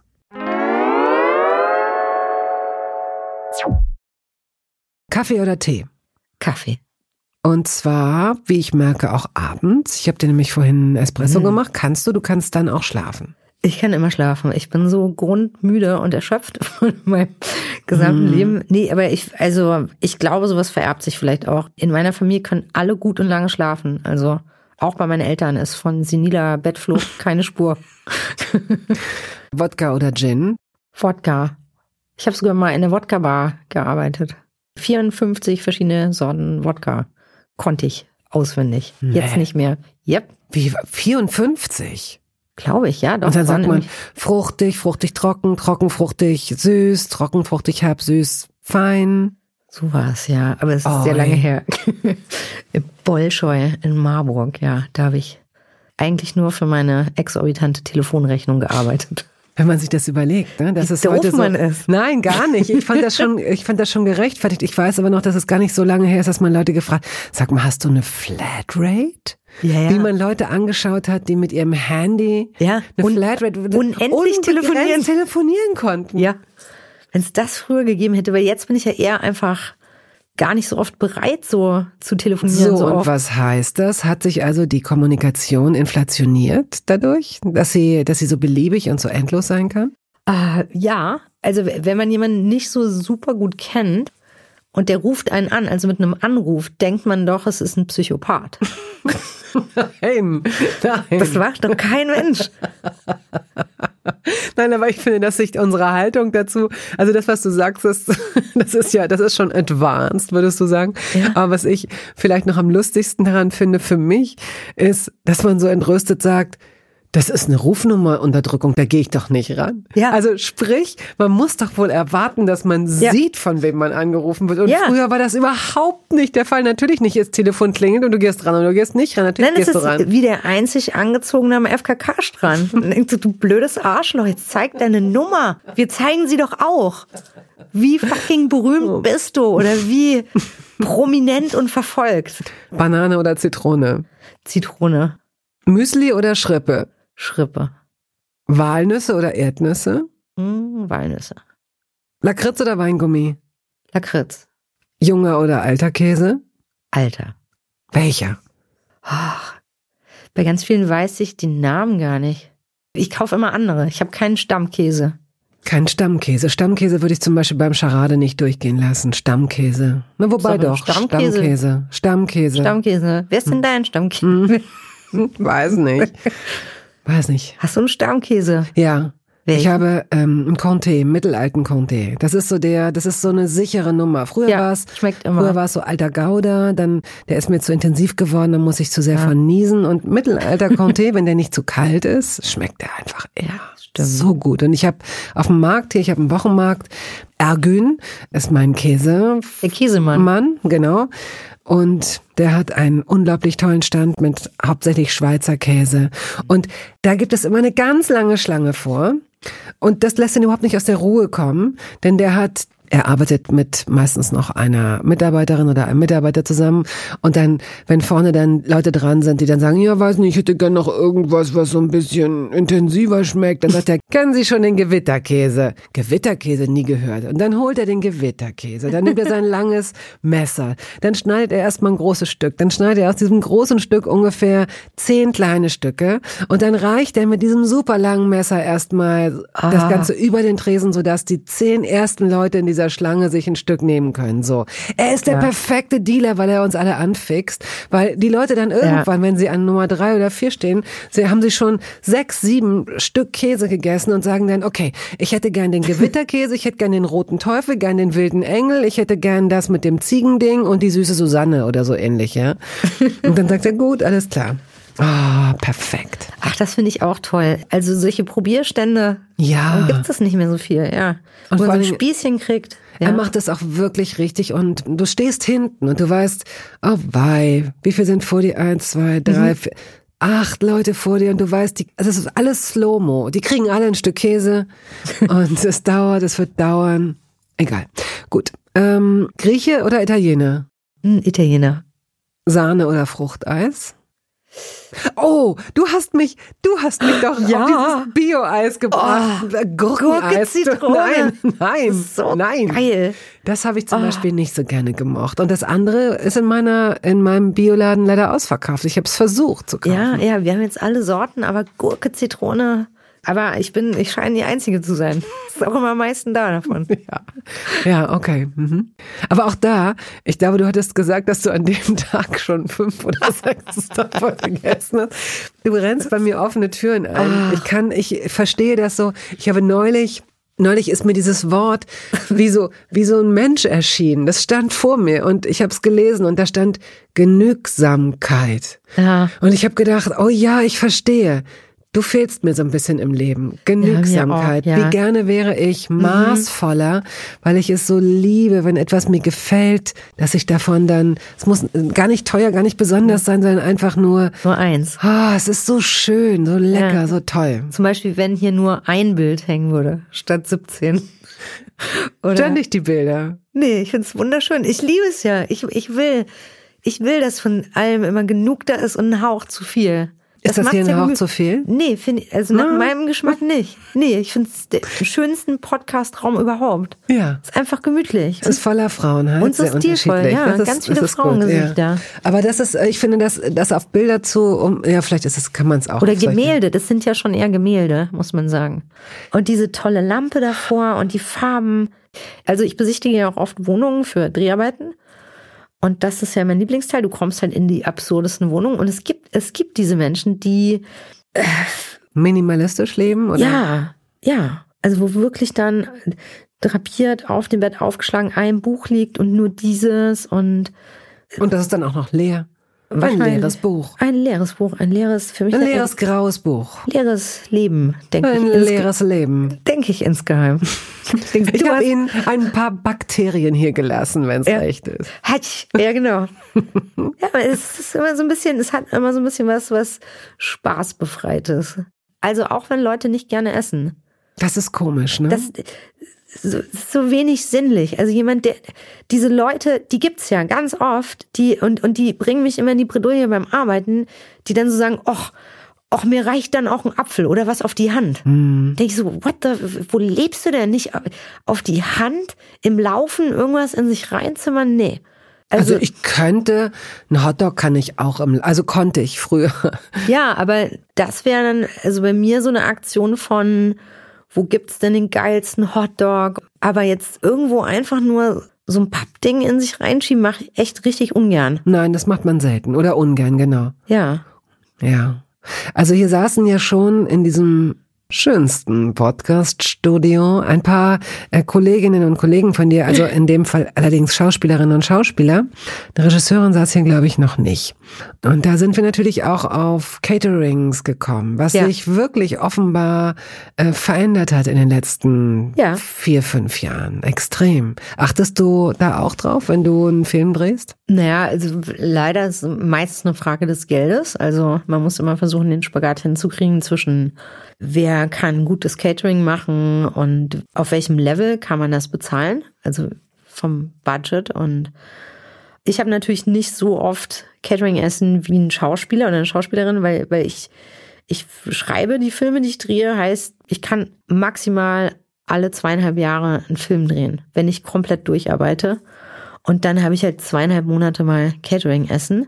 Kaffee oder Tee? Kaffee. Und zwar, wie ich merke, auch abends. Ich habe dir nämlich vorhin Espresso mhm. gemacht. Kannst du? Du kannst dann auch schlafen. Ich kann immer schlafen. Ich bin so grundmüde und erschöpft von meinem gesamten mm. Leben. Nee, aber ich, also ich glaube, sowas vererbt sich vielleicht auch. In meiner Familie können alle gut und lange schlafen. Also auch bei meinen Eltern ist von seniler Bettflucht keine Spur. Wodka oder Gin? Wodka. Ich habe sogar mal in der Wodka-Bar gearbeitet. 54 verschiedene Sorten Wodka konnte ich auswendig. Nee. Jetzt nicht mehr. Yep. Wie 54? Glaube ich, ja. Doch, und dann sagt man fruchtig, fruchtig trocken, trocken, fruchtig süß, trocken, fruchtig herb, süß, fein. So war es, ja. Aber es ist oh, sehr lange her. Bolscheu in Marburg, ja. Da habe ich eigentlich nur für meine exorbitante Telefonrechnung gearbeitet. Wenn man sich das überlegt, ne? Das Wie ist heute so. Man ist. Nein, gar nicht. Ich fand das schon, ich fand das schon gerechtfertigt. Ich weiß aber noch, dass es gar nicht so lange her ist, dass man Leute gefragt, sag mal, hast du eine Flatrate? Ja, ja. Wie man Leute angeschaut hat, die mit ihrem Handy ja. eine Un Flatrate unendlich telefonieren. telefonieren konnten. Ja. Wenn es das früher gegeben hätte, weil jetzt bin ich ja eher einfach gar nicht so oft bereit, so zu telefonieren. So, so und oft. was heißt das? Hat sich also die Kommunikation inflationiert dadurch, dass sie, dass sie so beliebig und so endlos sein kann? Äh, ja, also wenn man jemanden nicht so super gut kennt und der ruft einen an, also mit einem Anruf, denkt man doch, es ist ein Psychopath. Nein, nein. Das macht doch kein Mensch. Nein, aber ich finde, dass sich unsere Haltung dazu, also das, was du sagst, ist, das ist ja, das ist schon advanced, würdest du sagen. Ja. Aber was ich vielleicht noch am lustigsten daran finde für mich, ist, dass man so entrüstet sagt, das ist eine Rufnummerunterdrückung, da gehe ich doch nicht ran. Ja. Also sprich, man muss doch wohl erwarten, dass man ja. sieht, von wem man angerufen wird. Und ja. früher war das überhaupt nicht der Fall. Natürlich nicht, das Telefon klingelt und du gehst ran und du gehst nicht ran. Natürlich Nein, gehst du ran. wie der einzig angezogene am FKK-Strand. Du blödes Arschloch, jetzt zeig deine Nummer. Wir zeigen sie doch auch. Wie fucking berühmt oh. bist du oder wie prominent und verfolgt. Banane oder Zitrone? Zitrone. Müsli oder Schrippe? Schrippe. Walnüsse oder Erdnüsse? Mm, Walnüsse. Lakritz oder Weingummi? Lakritz. Junger oder alter Käse? Alter. Welcher? Ach, bei ganz vielen weiß ich die Namen gar nicht. Ich kaufe immer andere. Ich habe keinen Stammkäse. Kein Stammkäse. Stammkäse würde ich zum Beispiel beim Charade nicht durchgehen lassen. Stammkäse. Na, wobei doch. Stammkäse. Stammkäse. Stammkäse. Stammkäse. Wer ist denn hm. dein Stammkäse? Hm. Weiß nicht. Weiß nicht. Hast du einen Stammkäse? Ja. Welchen? Ich habe ähm, einen Comté, mittelalten Comté. Das ist so der, das ist so eine sichere Nummer. Früher ja, war es, schmeckt immer. Früher war es so alter Gouda, dann der ist mir zu intensiv geworden, dann muss ich zu sehr ja. verniesen und mittelalter Comté, wenn der nicht zu kalt ist, schmeckt der einfach ja, stimmt. so gut. Und ich habe auf dem Markt hier, ich habe einen Wochenmarkt, Ergün ist mein Käse. Der Käsemann. Mann, genau. Und der hat einen unglaublich tollen Stand mit hauptsächlich Schweizer Käse. Und da gibt es immer eine ganz lange Schlange vor. Und das lässt ihn überhaupt nicht aus der Ruhe kommen, denn der hat er arbeitet mit meistens noch einer Mitarbeiterin oder einem Mitarbeiter zusammen. Und dann, wenn vorne dann Leute dran sind, die dann sagen, ja, weiß nicht, ich hätte gern noch irgendwas, was so ein bisschen intensiver schmeckt, dann sagt er, kennen Sie schon den Gewitterkäse? Gewitterkäse nie gehört. Und dann holt er den Gewitterkäse. Dann nimmt er sein langes Messer. Dann schneidet er erstmal ein großes Stück. Dann schneidet er aus diesem großen Stück ungefähr zehn kleine Stücke. Und dann reicht er mit diesem super langen Messer erstmal ah. das Ganze über den Tresen, sodass die zehn ersten Leute in dieser dieser Schlange sich ein Stück nehmen können. So, er ist der ja. perfekte Dealer, weil er uns alle anfixt, weil die Leute dann irgendwann, ja. wenn sie an Nummer drei oder vier stehen, sie haben sie schon sechs, sieben Stück Käse gegessen und sagen dann, okay, ich hätte gern den Gewitterkäse, ich hätte gern den roten Teufel, gern den wilden Engel, ich hätte gern das mit dem Ziegending und die süße Susanne oder so ähnlich, ja. Und dann sagt er, gut, alles klar. Ah, oh, perfekt. Ach, das finde ich auch toll. Also solche Probierstände ja. gibt es nicht mehr so viel, ja. Und Wo man so ein Spießchen kriegt. Ja. Er macht das auch wirklich richtig und du stehst hinten und du weißt, oh wei, wie viel sind vor dir? Eins, zwei, drei, mhm. vier, acht Leute vor dir und du weißt, die, also es ist alles Slow-Mo. Die kriegen alle ein Stück Käse und es dauert, es wird dauern. Egal. Gut. Ähm, Grieche oder Italiener? Hm, Italiener. Sahne oder Fruchteis? Oh, du hast mich, du hast mich doch ja. auf dieses Bio-Eis gebracht. Oh, Gurkeneis. Gurke, nein, nein, so nein. Geil. Das habe ich zum oh. Beispiel nicht so gerne gemocht. Und das andere ist in meiner, in meinem Bioladen leider ausverkauft. Ich habe es versucht zu kaufen. Ja, ja, wir haben jetzt alle Sorten, aber Gurke, Zitrone, Aber ich bin, ich scheine die Einzige zu sein. Ist auch immer am meisten da davon. Ja, ja okay. Mhm. Aber auch da, ich glaube, du hattest gesagt, dass du an dem Tag schon fünf oder sechs davon gegessen hast. Du rennst bei mir offene Türen ein. Ah. Ich kann, ich verstehe das so. Ich habe neulich Neulich ist mir dieses Wort wie so, wie so ein Mensch erschienen. Das stand vor mir und ich habe es gelesen und da stand Genügsamkeit. Ja. Und ich habe gedacht, oh ja, ich verstehe. Du fehlst mir so ein bisschen im Leben. Genügsamkeit. Ja, auch, ja. Wie gerne wäre ich maßvoller, weil ich es so liebe, wenn etwas mir gefällt, dass ich davon dann, es muss gar nicht teuer, gar nicht besonders sein, sondern einfach nur, Nur eins. ah, es ist so schön, so lecker, Ja. so toll. Zum Beispiel, wenn hier nur ein Bild hängen würde, statt 17. Oder? Ständig die Bilder. Nee, ich find's wunderschön. Ich liebe es ja. Ich, ich will, ich will, dass von allem immer genug da ist und ein Hauch zu viel. Ist das, macht's hier gemü- zu viel? Nee, finde ich, also nach Ah. meinem Geschmack nicht. Nee, ich finde es den schönsten Podcast-Raum überhaupt. Ja. Ist einfach gemütlich. Es ist voller Frauenheit. Und so sehr stilvoll, ja. Das Ganz viele das ist gut, Frauengesichter. Ja. Aber das ist, äh, ich finde, das, das auf Bilder zu, um, ja, vielleicht ist es, kann man es auch. Oder Gemälde, das sind ja schon eher Gemälde, muss man sagen. Und diese tolle Lampe davor und die Farben. Also ich besichtige ja auch oft Wohnungen für Dreharbeiten. Und das ist ja mein Lieblingsteil. Du kommst halt in die absurdesten Wohnungen. Und es gibt, es gibt diese Menschen, die, Minimalistisch leben, oder? ja, ja, also wo wirklich dann drapiert auf dem Bett aufgeschlagen ein Buch liegt und nur dieses und Und das ist dann auch noch leer. Ein leeres Buch. ein leeres Buch, ein leeres, für mich Ein leeres graues Buch. leeres Leben, denke Ein ich. insge- leeres Leben. Denke ich insgeheim. Ich habe Ihnen ein paar Bakterien hier gelassen, wenn es Ja. recht ist. Hatsch. Ja, genau. ja, es ist immer so ein bisschen, es hat immer so ein bisschen was, was Spaßbefreites. Also auch wenn Leute nicht gerne essen. Das ist komisch, ne? Das so, so wenig sinnlich. Also jemand, der, diese Leute, die gibt's ja ganz oft, die, und, und die bringen mich immer in die Bredouille beim Arbeiten, die dann so sagen, och, och, mir reicht dann auch ein Apfel oder was auf die Hand. Hm. Denke ich so, what the, wo lebst du denn? Nicht auf die Hand, im Laufen irgendwas in sich reinzimmern? Nee. also ich könnte, ein Hotdog kann ich auch im, also konnte ich früher. Ja, aber das wäre dann, also bei mir so eine Aktion von, wo gibt's denn den geilsten Hotdog? Aber jetzt irgendwo einfach nur so ein Pappding in sich reinschieben, mache ich echt richtig ungern. Nein, das macht man selten oder ungern, genau. Ja. Ja. Also hier saßen ja schon in diesem schönsten Podcast-Studio ein paar äh, Kolleginnen und Kollegen von dir, also in dem Fall allerdings Schauspielerinnen und Schauspieler. Eine Regisseurin saß hier, glaube ich, noch nicht. Und da sind wir natürlich auch auf Caterings gekommen, was Ja. sich wirklich offenbar äh, verändert hat in den letzten Ja. vier, fünf Jahren. Extrem. Achtest du da auch drauf, wenn du einen Film drehst? Naja, also leider ist es meistens eine Frage des Geldes. Also man muss immer versuchen, den Spagat hinzukriegen zwischen wer kann gutes Catering machen und auf welchem Level kann man das bezahlen. Also vom Budget und ich habe natürlich nicht so oft Catering-Essen wie ein Schauspieler oder eine Schauspielerin, weil, weil ich, ich schreibe die Filme, die ich drehe, heißt, ich kann maximal alle zweieinhalb Jahre einen Film drehen, wenn ich komplett durcharbeite. Und dann habe ich halt zweieinhalb Monate mal Catering-Essen.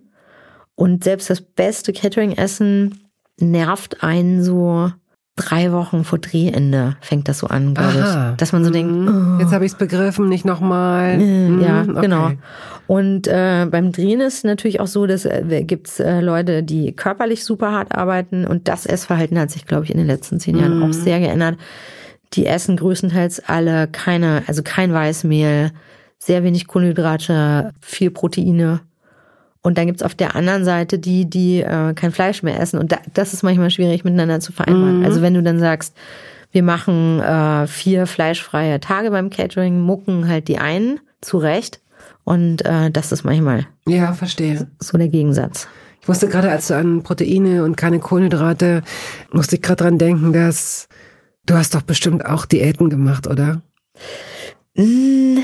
Und selbst das beste Catering-Essen nervt einen so drei Wochen vor Drehende, fängt das so an, glaube ich. Dass man so denkt, Mhm. oh. Jetzt habe ich es begriffen, nicht nochmal. Äh, Ja, Mhm, okay. genau. Und äh, beim Drehen ist natürlich auch so, dass äh, gibt's äh, Leute, die körperlich super hart arbeiten und das Essverhalten hat sich, glaube ich, in den letzten zehn Jahren Mhm. auch sehr geändert. Die essen größtenteils alle keine, also kein Weißmehl, sehr wenig Kohlenhydrate, viel Proteine. Und dann gibt's auf der anderen Seite die, die äh, kein Fleisch mehr essen. Und da, das ist manchmal schwierig miteinander zu vereinbaren. Mhm. Also wenn du dann sagst, wir machen äh, vier fleischfreie Tage beim Catering, mucken halt die einen zurecht. Und äh, das ist manchmal Ja, verstehe. so der Gegensatz. Ich musste gerade, als du an Proteine und keine Kohlenhydrate, musste ich gerade dran denken, dass du hast doch bestimmt auch Diäten gemacht, oder? Mm,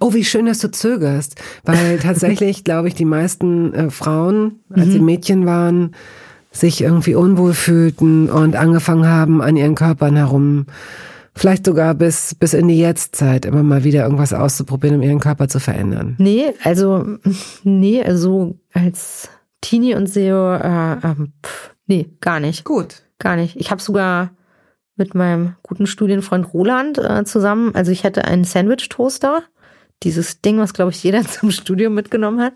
Oh, wie schön, dass du zögerst, weil tatsächlich, glaube ich, die meisten äh, Frauen, als sie Mädchen waren, sich irgendwie unwohl fühlten und angefangen haben, an ihren Körpern herum, vielleicht sogar bis, bis in die Jetztzeit immer mal wieder irgendwas auszuprobieren, um ihren Körper zu verändern. nee, also nee, also als Teenie und SEO, äh, ähm, pff, nee, gar nicht. Gut. gar nicht. Ich habe sogar mit meinem guten Studienfreund Roland äh, zusammen, also ich hatte einen Sandwich-Toaster, dieses Ding, was glaube ich jeder zum Studium mitgenommen hat.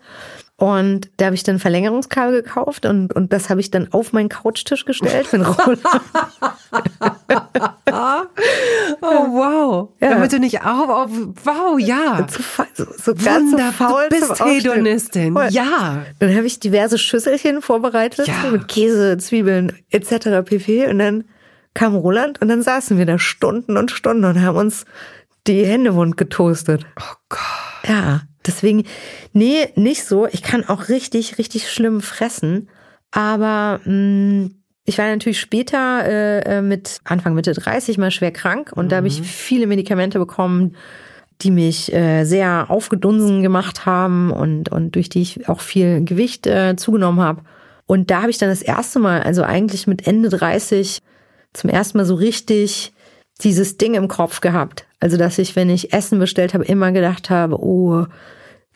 Und da habe ich dann Verlängerungskabel gekauft und, und das habe ich dann auf meinen Couchtisch gestellt mit Roland. oh, wow. Ja. Damit du nicht auf, auf wow, ja. So, so ganz so faul du bist Hedonistin. Ja. Dann habe ich diverse Schüsselchen vorbereitet ja. mit Käse, Zwiebeln etc. pp. Und dann kam Roland und dann saßen wir da Stunden und Stunden und haben uns die Hände wund getoastet. Oh Gott. Ja. Deswegen, nee, nicht so. Ich kann auch richtig, richtig schlimm fressen. Aber mh, mm, ich war natürlich später äh, äh mit Anfang Mitte 30 mal schwer krank und mhm. da habe ich viele Medikamente bekommen, die mich äh, sehr aufgedunsen gemacht haben und, und durch die ich auch viel Gewicht äh, zugenommen habe. Und da habe ich dann das erste Mal, also eigentlich mit Ende 30, zum ersten Mal so richtig dieses Ding im Kopf gehabt. Also, dass ich, wenn ich Essen bestellt habe, immer gedacht habe, oh,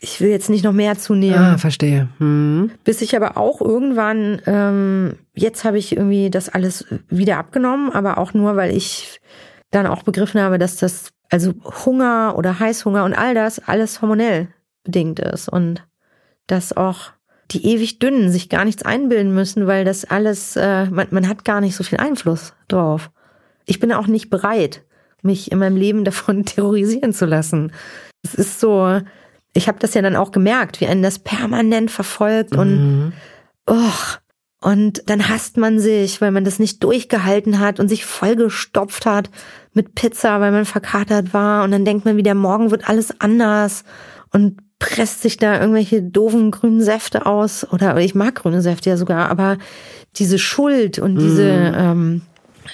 ich will jetzt nicht noch mehr zunehmen. Ah, verstehe. Hm. Bis ich aber auch irgendwann, ähm, jetzt habe ich irgendwie das alles wieder abgenommen, aber auch nur, weil ich dann auch begriffen habe, dass das, also Hunger oder Heißhunger und all das alles hormonell bedingt ist und dass auch die ewig dünnen sich gar nichts einbilden müssen, weil das alles, äh, man, man hat gar nicht so viel Einfluss drauf. Ich bin auch nicht bereit, mich in meinem Leben davon terrorisieren zu lassen. Es ist so, ich habe das ja dann auch gemerkt, wie einen das permanent verfolgt und mhm. oh, und dann hasst man sich, weil man das nicht durchgehalten hat und sich vollgestopft hat mit Pizza, weil man verkatert war. Und dann denkt man wieder, morgen wird alles anders und presst sich da irgendwelche doofen grünen Säfte aus. Oder ich mag grüne Säfte ja sogar, aber diese Schuld und diese mm. ähm,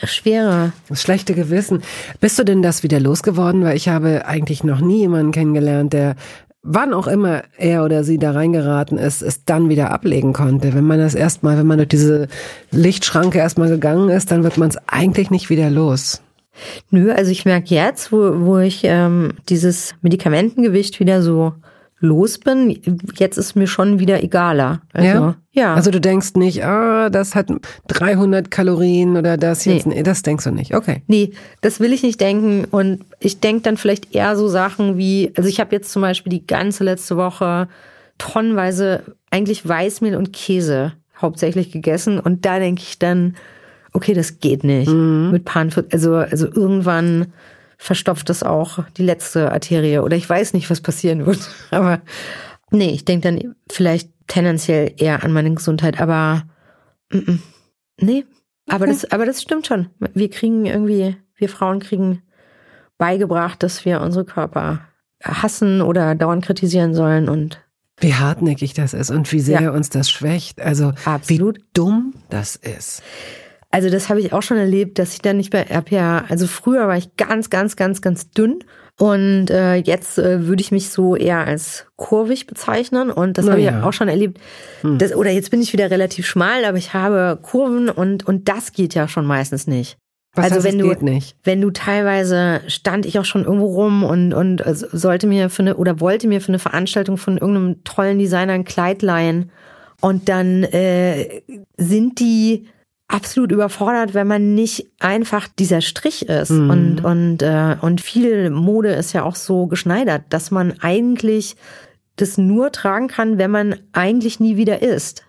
Schwere. Das schlechte Gewissen. Bist du denn das wieder losgeworden? Weil ich habe eigentlich noch nie jemanden kennengelernt, der wann auch immer er oder sie da reingeraten ist, es dann wieder ablegen konnte. Wenn man das erstmal, wenn man durch diese Lichtschranke erstmal gegangen ist, dann wird man es eigentlich nicht wieder los. Nö, also ich merke jetzt, wo, wo ich ähm, dieses Medikamentengewicht wieder so los bin, jetzt ist mir schon wieder egaler. Also, ja? ja. Also du denkst nicht, ah, das hat 300 Kalorien oder das jetzt, nee. das denkst du nicht, okay. Nee, das will ich nicht denken und ich denke dann vielleicht eher so Sachen wie, also ich habe jetzt zum Beispiel die ganze letzte Woche tonnenweise eigentlich Weißmehl und Käse hauptsächlich gegessen und da denke ich dann, okay, das geht nicht mhm. mit Panfit, also, also irgendwann verstopft das auch die letzte Arterie oder ich weiß nicht, was passieren wird. Aber nee, ich denke dann vielleicht tendenziell eher an meine Gesundheit, aber mm, mm, nee, aber okay. das aber das stimmt schon. Wir kriegen irgendwie wir Frauen kriegen beigebracht, dass wir unsere Körper hassen oder dauernd kritisieren sollen und wie hartnäckig das ist und wie sehr ja. uns das schwächt. Also Absolut. wie dumm das ist. Also das habe ich auch schon erlebt, dass ich dann nicht mehr, hab ja, also früher war ich ganz, ganz, ganz, ganz dünn und äh, jetzt äh, würde ich mich so eher als kurvig bezeichnen und das Na habe ja. ich auch schon erlebt. Hm. Das, oder jetzt bin ich wieder relativ schmal, aber ich habe Kurven und und das geht ja schon meistens nicht. Was also heißt, wenn du nicht? wenn du teilweise stand ich auch schon irgendwo rum und und also sollte mir für eine oder wollte mir für eine Veranstaltung von irgendeinem tollen Designer ein Kleid leihen und dann äh, sind die absolut überfordert, wenn man nicht einfach dieser Strich ist. Mhm. Und, und, äh, und viel Mode ist ja auch so geschneidert, dass man eigentlich das nur tragen kann, wenn man eigentlich nie wieder isst.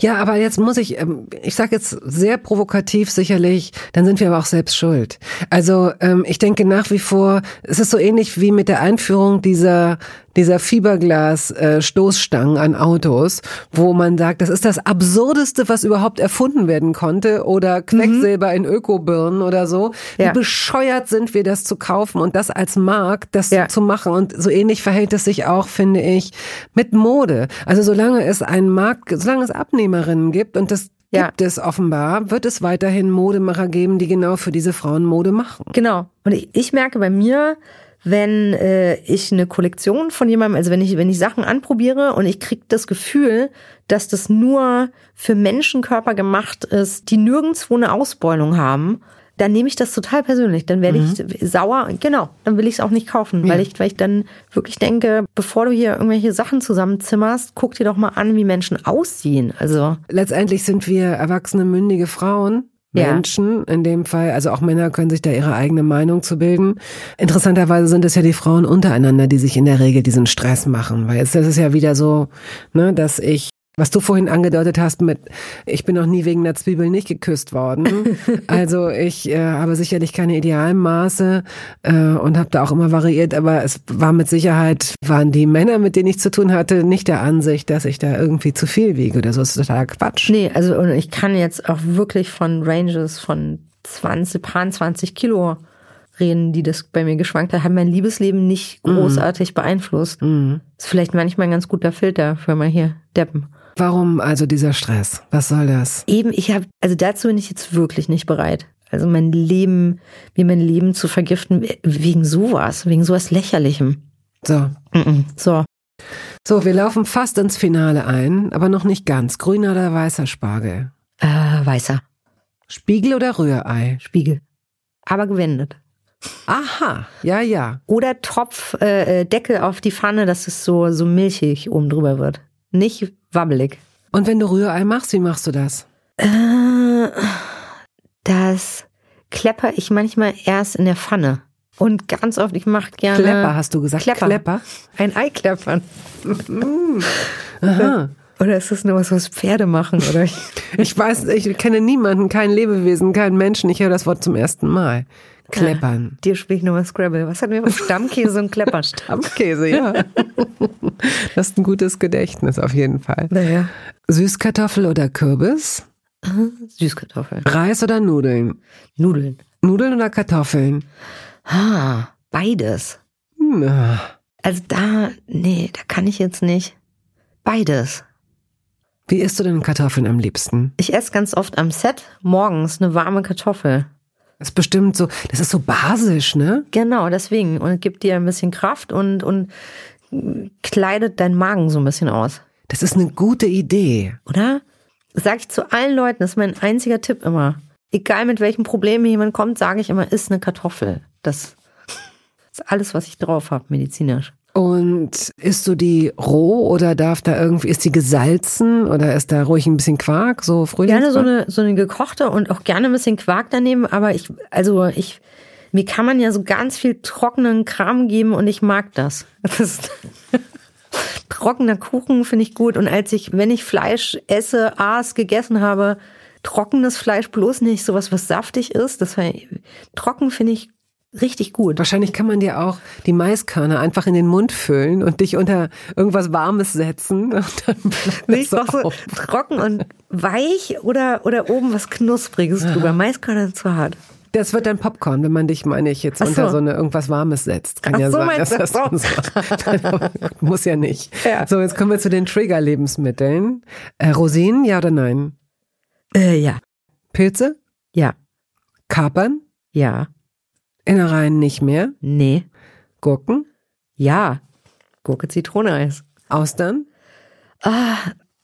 Ja, aber jetzt muss ich, ähm, ich sage jetzt sehr provokativ sicherlich, dann sind wir aber auch selbst schuld. Also ähm, ich denke nach wie vor, es ist so ähnlich wie mit der Einführung dieser dieser Fiberglas-Stoßstangen äh, an Autos, wo man sagt, das ist das Absurdeste, was überhaupt erfunden werden konnte, oder Quecksilber mhm. in Ökobirnen oder so. Ja. Wie bescheuert sind wir, das zu kaufen und das als Markt, das ja. zu machen. Und so ähnlich verhält es sich auch, finde ich, mit Mode. Also solange es einen Markt, solange es Abnehmerinnen gibt und das ja. gibt es offenbar, wird es weiterhin Modemacher geben, die genau für diese Frauen Mode machen. Genau. Und ich, ich merke bei mir, wenn äh, ich eine Kollektion von jemandem, also wenn ich, wenn ich Sachen anprobiere und ich kriege das Gefühl, dass das nur für Menschenkörper gemacht ist, die nirgendwo eine Ausbeulung haben, dann nehme ich das total persönlich. Dann werde mhm. ich sauer. Genau, dann will ich es auch nicht kaufen, ja. weil ich, weil ich dann wirklich denke, bevor du hier irgendwelche Sachen zusammenzimmerst, guck dir doch mal an, wie Menschen aussehen. Also letztendlich sind wir erwachsene mündige Frauen Menschen in dem Fall, also auch Männer können sich da ihre eigene Meinung zu bilden. Interessanterweise sind es ja die Frauen untereinander, die sich in der Regel diesen Stress machen, weil jetzt ist es ja wieder so, ne, dass ich was du vorhin angedeutet hast mit, ich bin noch nie wegen der Zwiebel nicht geküsst worden. also ich äh, habe sicherlich keine idealen Maße äh, und habe da auch immer variiert, aber es war mit Sicherheit, waren die Männer, mit denen ich zu tun hatte, nicht der Ansicht, dass ich da irgendwie zu viel wiege oder so. Das ist total Quatsch. Nee, also und ich kann jetzt auch wirklich von Ranges von 20, paar 20 Kilo reden, die das bei mir geschwankt hat, haben mein Liebesleben nicht mhm. großartig mhm. beeinflusst. Mhm. Ist vielleicht manchmal ein ganz guter Filter für mal hier Deppen. Warum also dieser Stress? Was soll das? Eben, ich habe, also dazu bin ich jetzt wirklich nicht bereit. Also mein Leben, mir mein Leben zu vergiften wegen sowas, wegen sowas lächerlichem. So. So. So, wir laufen fast ins Finale ein, aber noch nicht ganz. Grüner oder weißer Spargel? Äh, weißer. Spiegel oder Rührei? Spiegel. Aber gewendet. Aha, ja, ja. Oder Topf, äh, äh Deckel auf die Pfanne, dass es so, so milchig oben drüber wird. Nicht wabbelig. Und wenn du Rührei machst, wie machst du das? Äh, das klepper ich manchmal erst in der Pfanne. Und ganz oft, ich mache gerne. Klepper, hast du gesagt? Klepper. Klepper? Ein Ei kleppern. Aha. Oder ist das nur was, was Pferde machen? Oder? ich weiß, ich kenne niemanden, kein Lebewesen, keinen Menschen. Ich höre das Wort zum ersten Mal. Kleppern. Dir spiele ich nochmal Scrabble. Was hatten wir? Stammkäse und Kleppern. Stammkäse, ja. Das ist ein gutes Gedächtnis auf jeden Fall. Naja. Süßkartoffel oder Kürbis? Süßkartoffel. Reis oder Nudeln? Nudeln. Nudeln oder Kartoffeln? Ah, beides. Na. Also da, nee, da kann ich jetzt nicht. Beides. Wie isst du denn Kartoffeln am liebsten? Ich esse ganz oft am Set morgens eine warme Kartoffel. Das ist bestimmt so, das ist so basisch, ne? Genau, deswegen. Und gibt dir ein bisschen Kraft und, und kleidet deinen Magen so ein bisschen aus. Das ist eine gute Idee. Oder? Das sage ich zu allen Leuten, das ist mein einziger Tipp immer. Egal mit welchem Problem jemand kommt, sage ich immer, isst eine Kartoffel. Das ist alles, was ich drauf habe, medizinisch. Und isst du die roh oder darf da irgendwie, ist die gesalzen oder ist da ruhig ein bisschen Quark, so Frühlingsquark? Gerne so eine, so eine gekochte und auch gerne ein bisschen Quark daneben, aber ich, also ich, mir kann man ja so ganz viel trockenen Kram geben und ich mag das. das trockener Kuchen finde ich gut und als ich, wenn ich Fleisch esse, aß, gegessen habe, trockenes Fleisch bloß nicht sowas, was saftig ist, das war, trocken finde ich richtig gut. Wahrscheinlich kann man dir auch die Maiskörner einfach in den Mund füllen und dich unter irgendwas Warmes setzen. Und dann Milch so so trocken und weich oder, oder oben was Knuspriges ja. drüber. Maiskörner sind zu hart. Das wird dann Popcorn, wenn man dich, meine ich, jetzt so. unter so eine irgendwas Warmes setzt. Kann Ach ja so, sein. Das das so. Muss ja nicht. Ja. So, jetzt kommen wir zu den Trigger-Lebensmitteln. Äh, Rosinen, ja oder nein? Äh, ja. Pilze? Ja. Kapern? Ja. Innereien nicht mehr? Nee. Gurken? Ja. Gurke, Zitrone, Eis. Austern? Ah,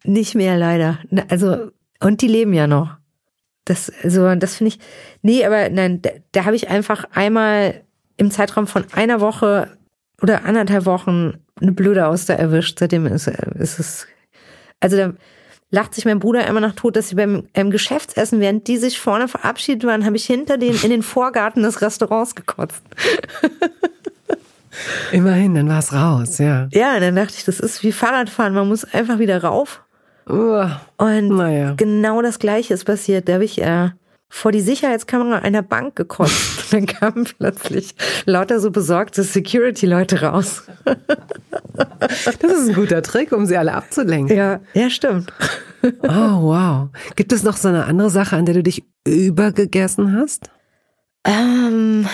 nicht mehr leider. Also, und die leben ja noch. Das, also, das finde ich, nee, aber nein, da, da habe ich einfach einmal im Zeitraum von einer Woche oder anderthalb Wochen eine blöde Auster erwischt. Seitdem ist, ist es, also da, lacht sich mein Bruder immer nach tot, dass sie beim ähm, Geschäftsessen, während die sich vorne verabschiedet waren, habe ich hinter den in den Vorgarten des Restaurants gekotzt. Immerhin, dann war es raus, ja. Ja, dann dachte ich, das ist wie Fahrradfahren, man muss einfach wieder rauf. Uh, Und naja. genau das Gleiche ist passiert. Da habe ich äh, vor die Sicherheitskamera einer Bank gekotzt. dann kamen plötzlich lauter so besorgte Security-Leute raus. das ist ein guter Trick, um sie alle abzulenken. Ja, ja, stimmt. oh, wow. Gibt es noch so eine andere Sache, an der du dich übergegessen hast? Ähm,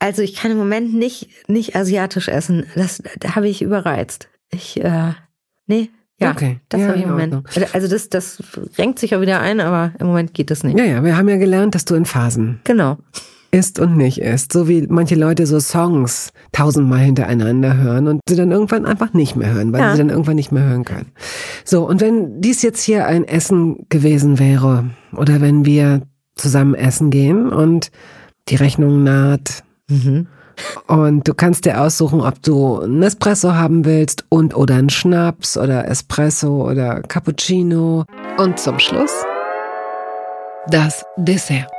also ich kann im Moment nicht, nicht asiatisch essen. Das da habe ich überreizt. Ich, äh, nee, ja, okay. das ja, habe ich im Moment. Also das, das renkt sich ja wieder ein, aber im Moment geht das nicht. Ja, ja, wir haben ja gelernt, dass du in Phasen genau. ist und nicht ist. So wie manche Leute so Songs tausendmal hintereinander hören und sie dann irgendwann einfach nicht mehr hören, weil ja. sie dann irgendwann nicht mehr hören können. So, und wenn dies jetzt hier ein Essen gewesen wäre oder wenn wir zusammen essen gehen und die Rechnung naht, mhm. Und du kannst dir aussuchen, ob du einen Espresso haben willst und oder einen Schnaps oder Espresso oder Cappuccino. Und zum Schluss das Dessert.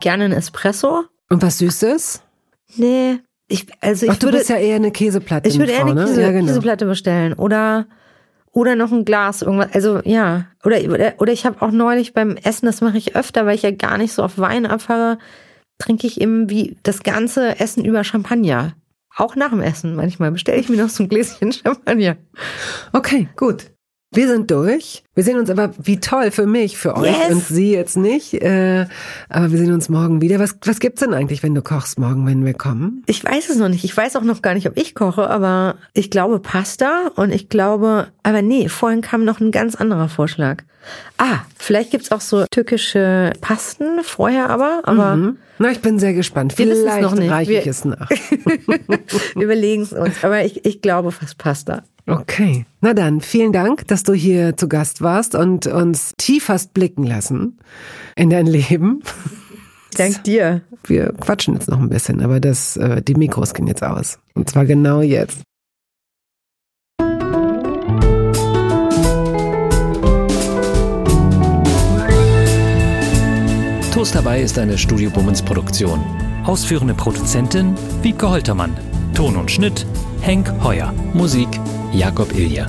Gerne ein Espresso. Und was Süßes? Nee, ich, also ich Ach, du würde, bist ja eher eine Käseplatte. ich würde eher eine ne? Käse, ja, genau. Käseplatte bestellen oder oder noch ein Glas irgendwas. Also ja, oder oder, oder ich habe auch neulich beim Essen, das mache ich öfter, weil ich ja gar nicht so auf Wein abfahre, trinke ich eben wie das ganze Essen über Champagner. Auch nach dem Essen manchmal bestelle ich mir noch so ein Gläschen Champagner. Okay, gut. Wir sind durch. Wir sehen uns aber, wie toll für mich, für euch Yes. und Sie jetzt nicht. Äh, aber wir sehen uns morgen wieder. Was, was gibt's denn eigentlich, wenn du kochst morgen, wenn wir kommen? Ich weiß es noch nicht. Ich weiß auch noch gar nicht, ob ich koche, aber ich glaube Pasta und ich glaube, aber nee, vorhin kam noch ein ganz anderer Vorschlag. Ah, vielleicht gibt's auch so türkische Pasten vorher aber, aber Mhm. Na, ich bin sehr gespannt. Vielleicht noch nicht. reiche ich Wir- es nach. wir überlegen es uns. Aber ich, ich glaube fast Pasta. Okay. Na dann, vielen Dank, dass du hier zu Gast warst und uns tief hast blicken lassen in dein Leben. Dank dir. Wir quatschen jetzt noch ein bisschen, aber das, äh, die Mikros gehen jetzt aus. Und zwar genau jetzt. Toast dabei ist eine Studio Bummens Produktion. Ausführende Produzentin Wiebke Holtermann. Ton und Schnitt Henk Heuer. Musik Jakob Ilja.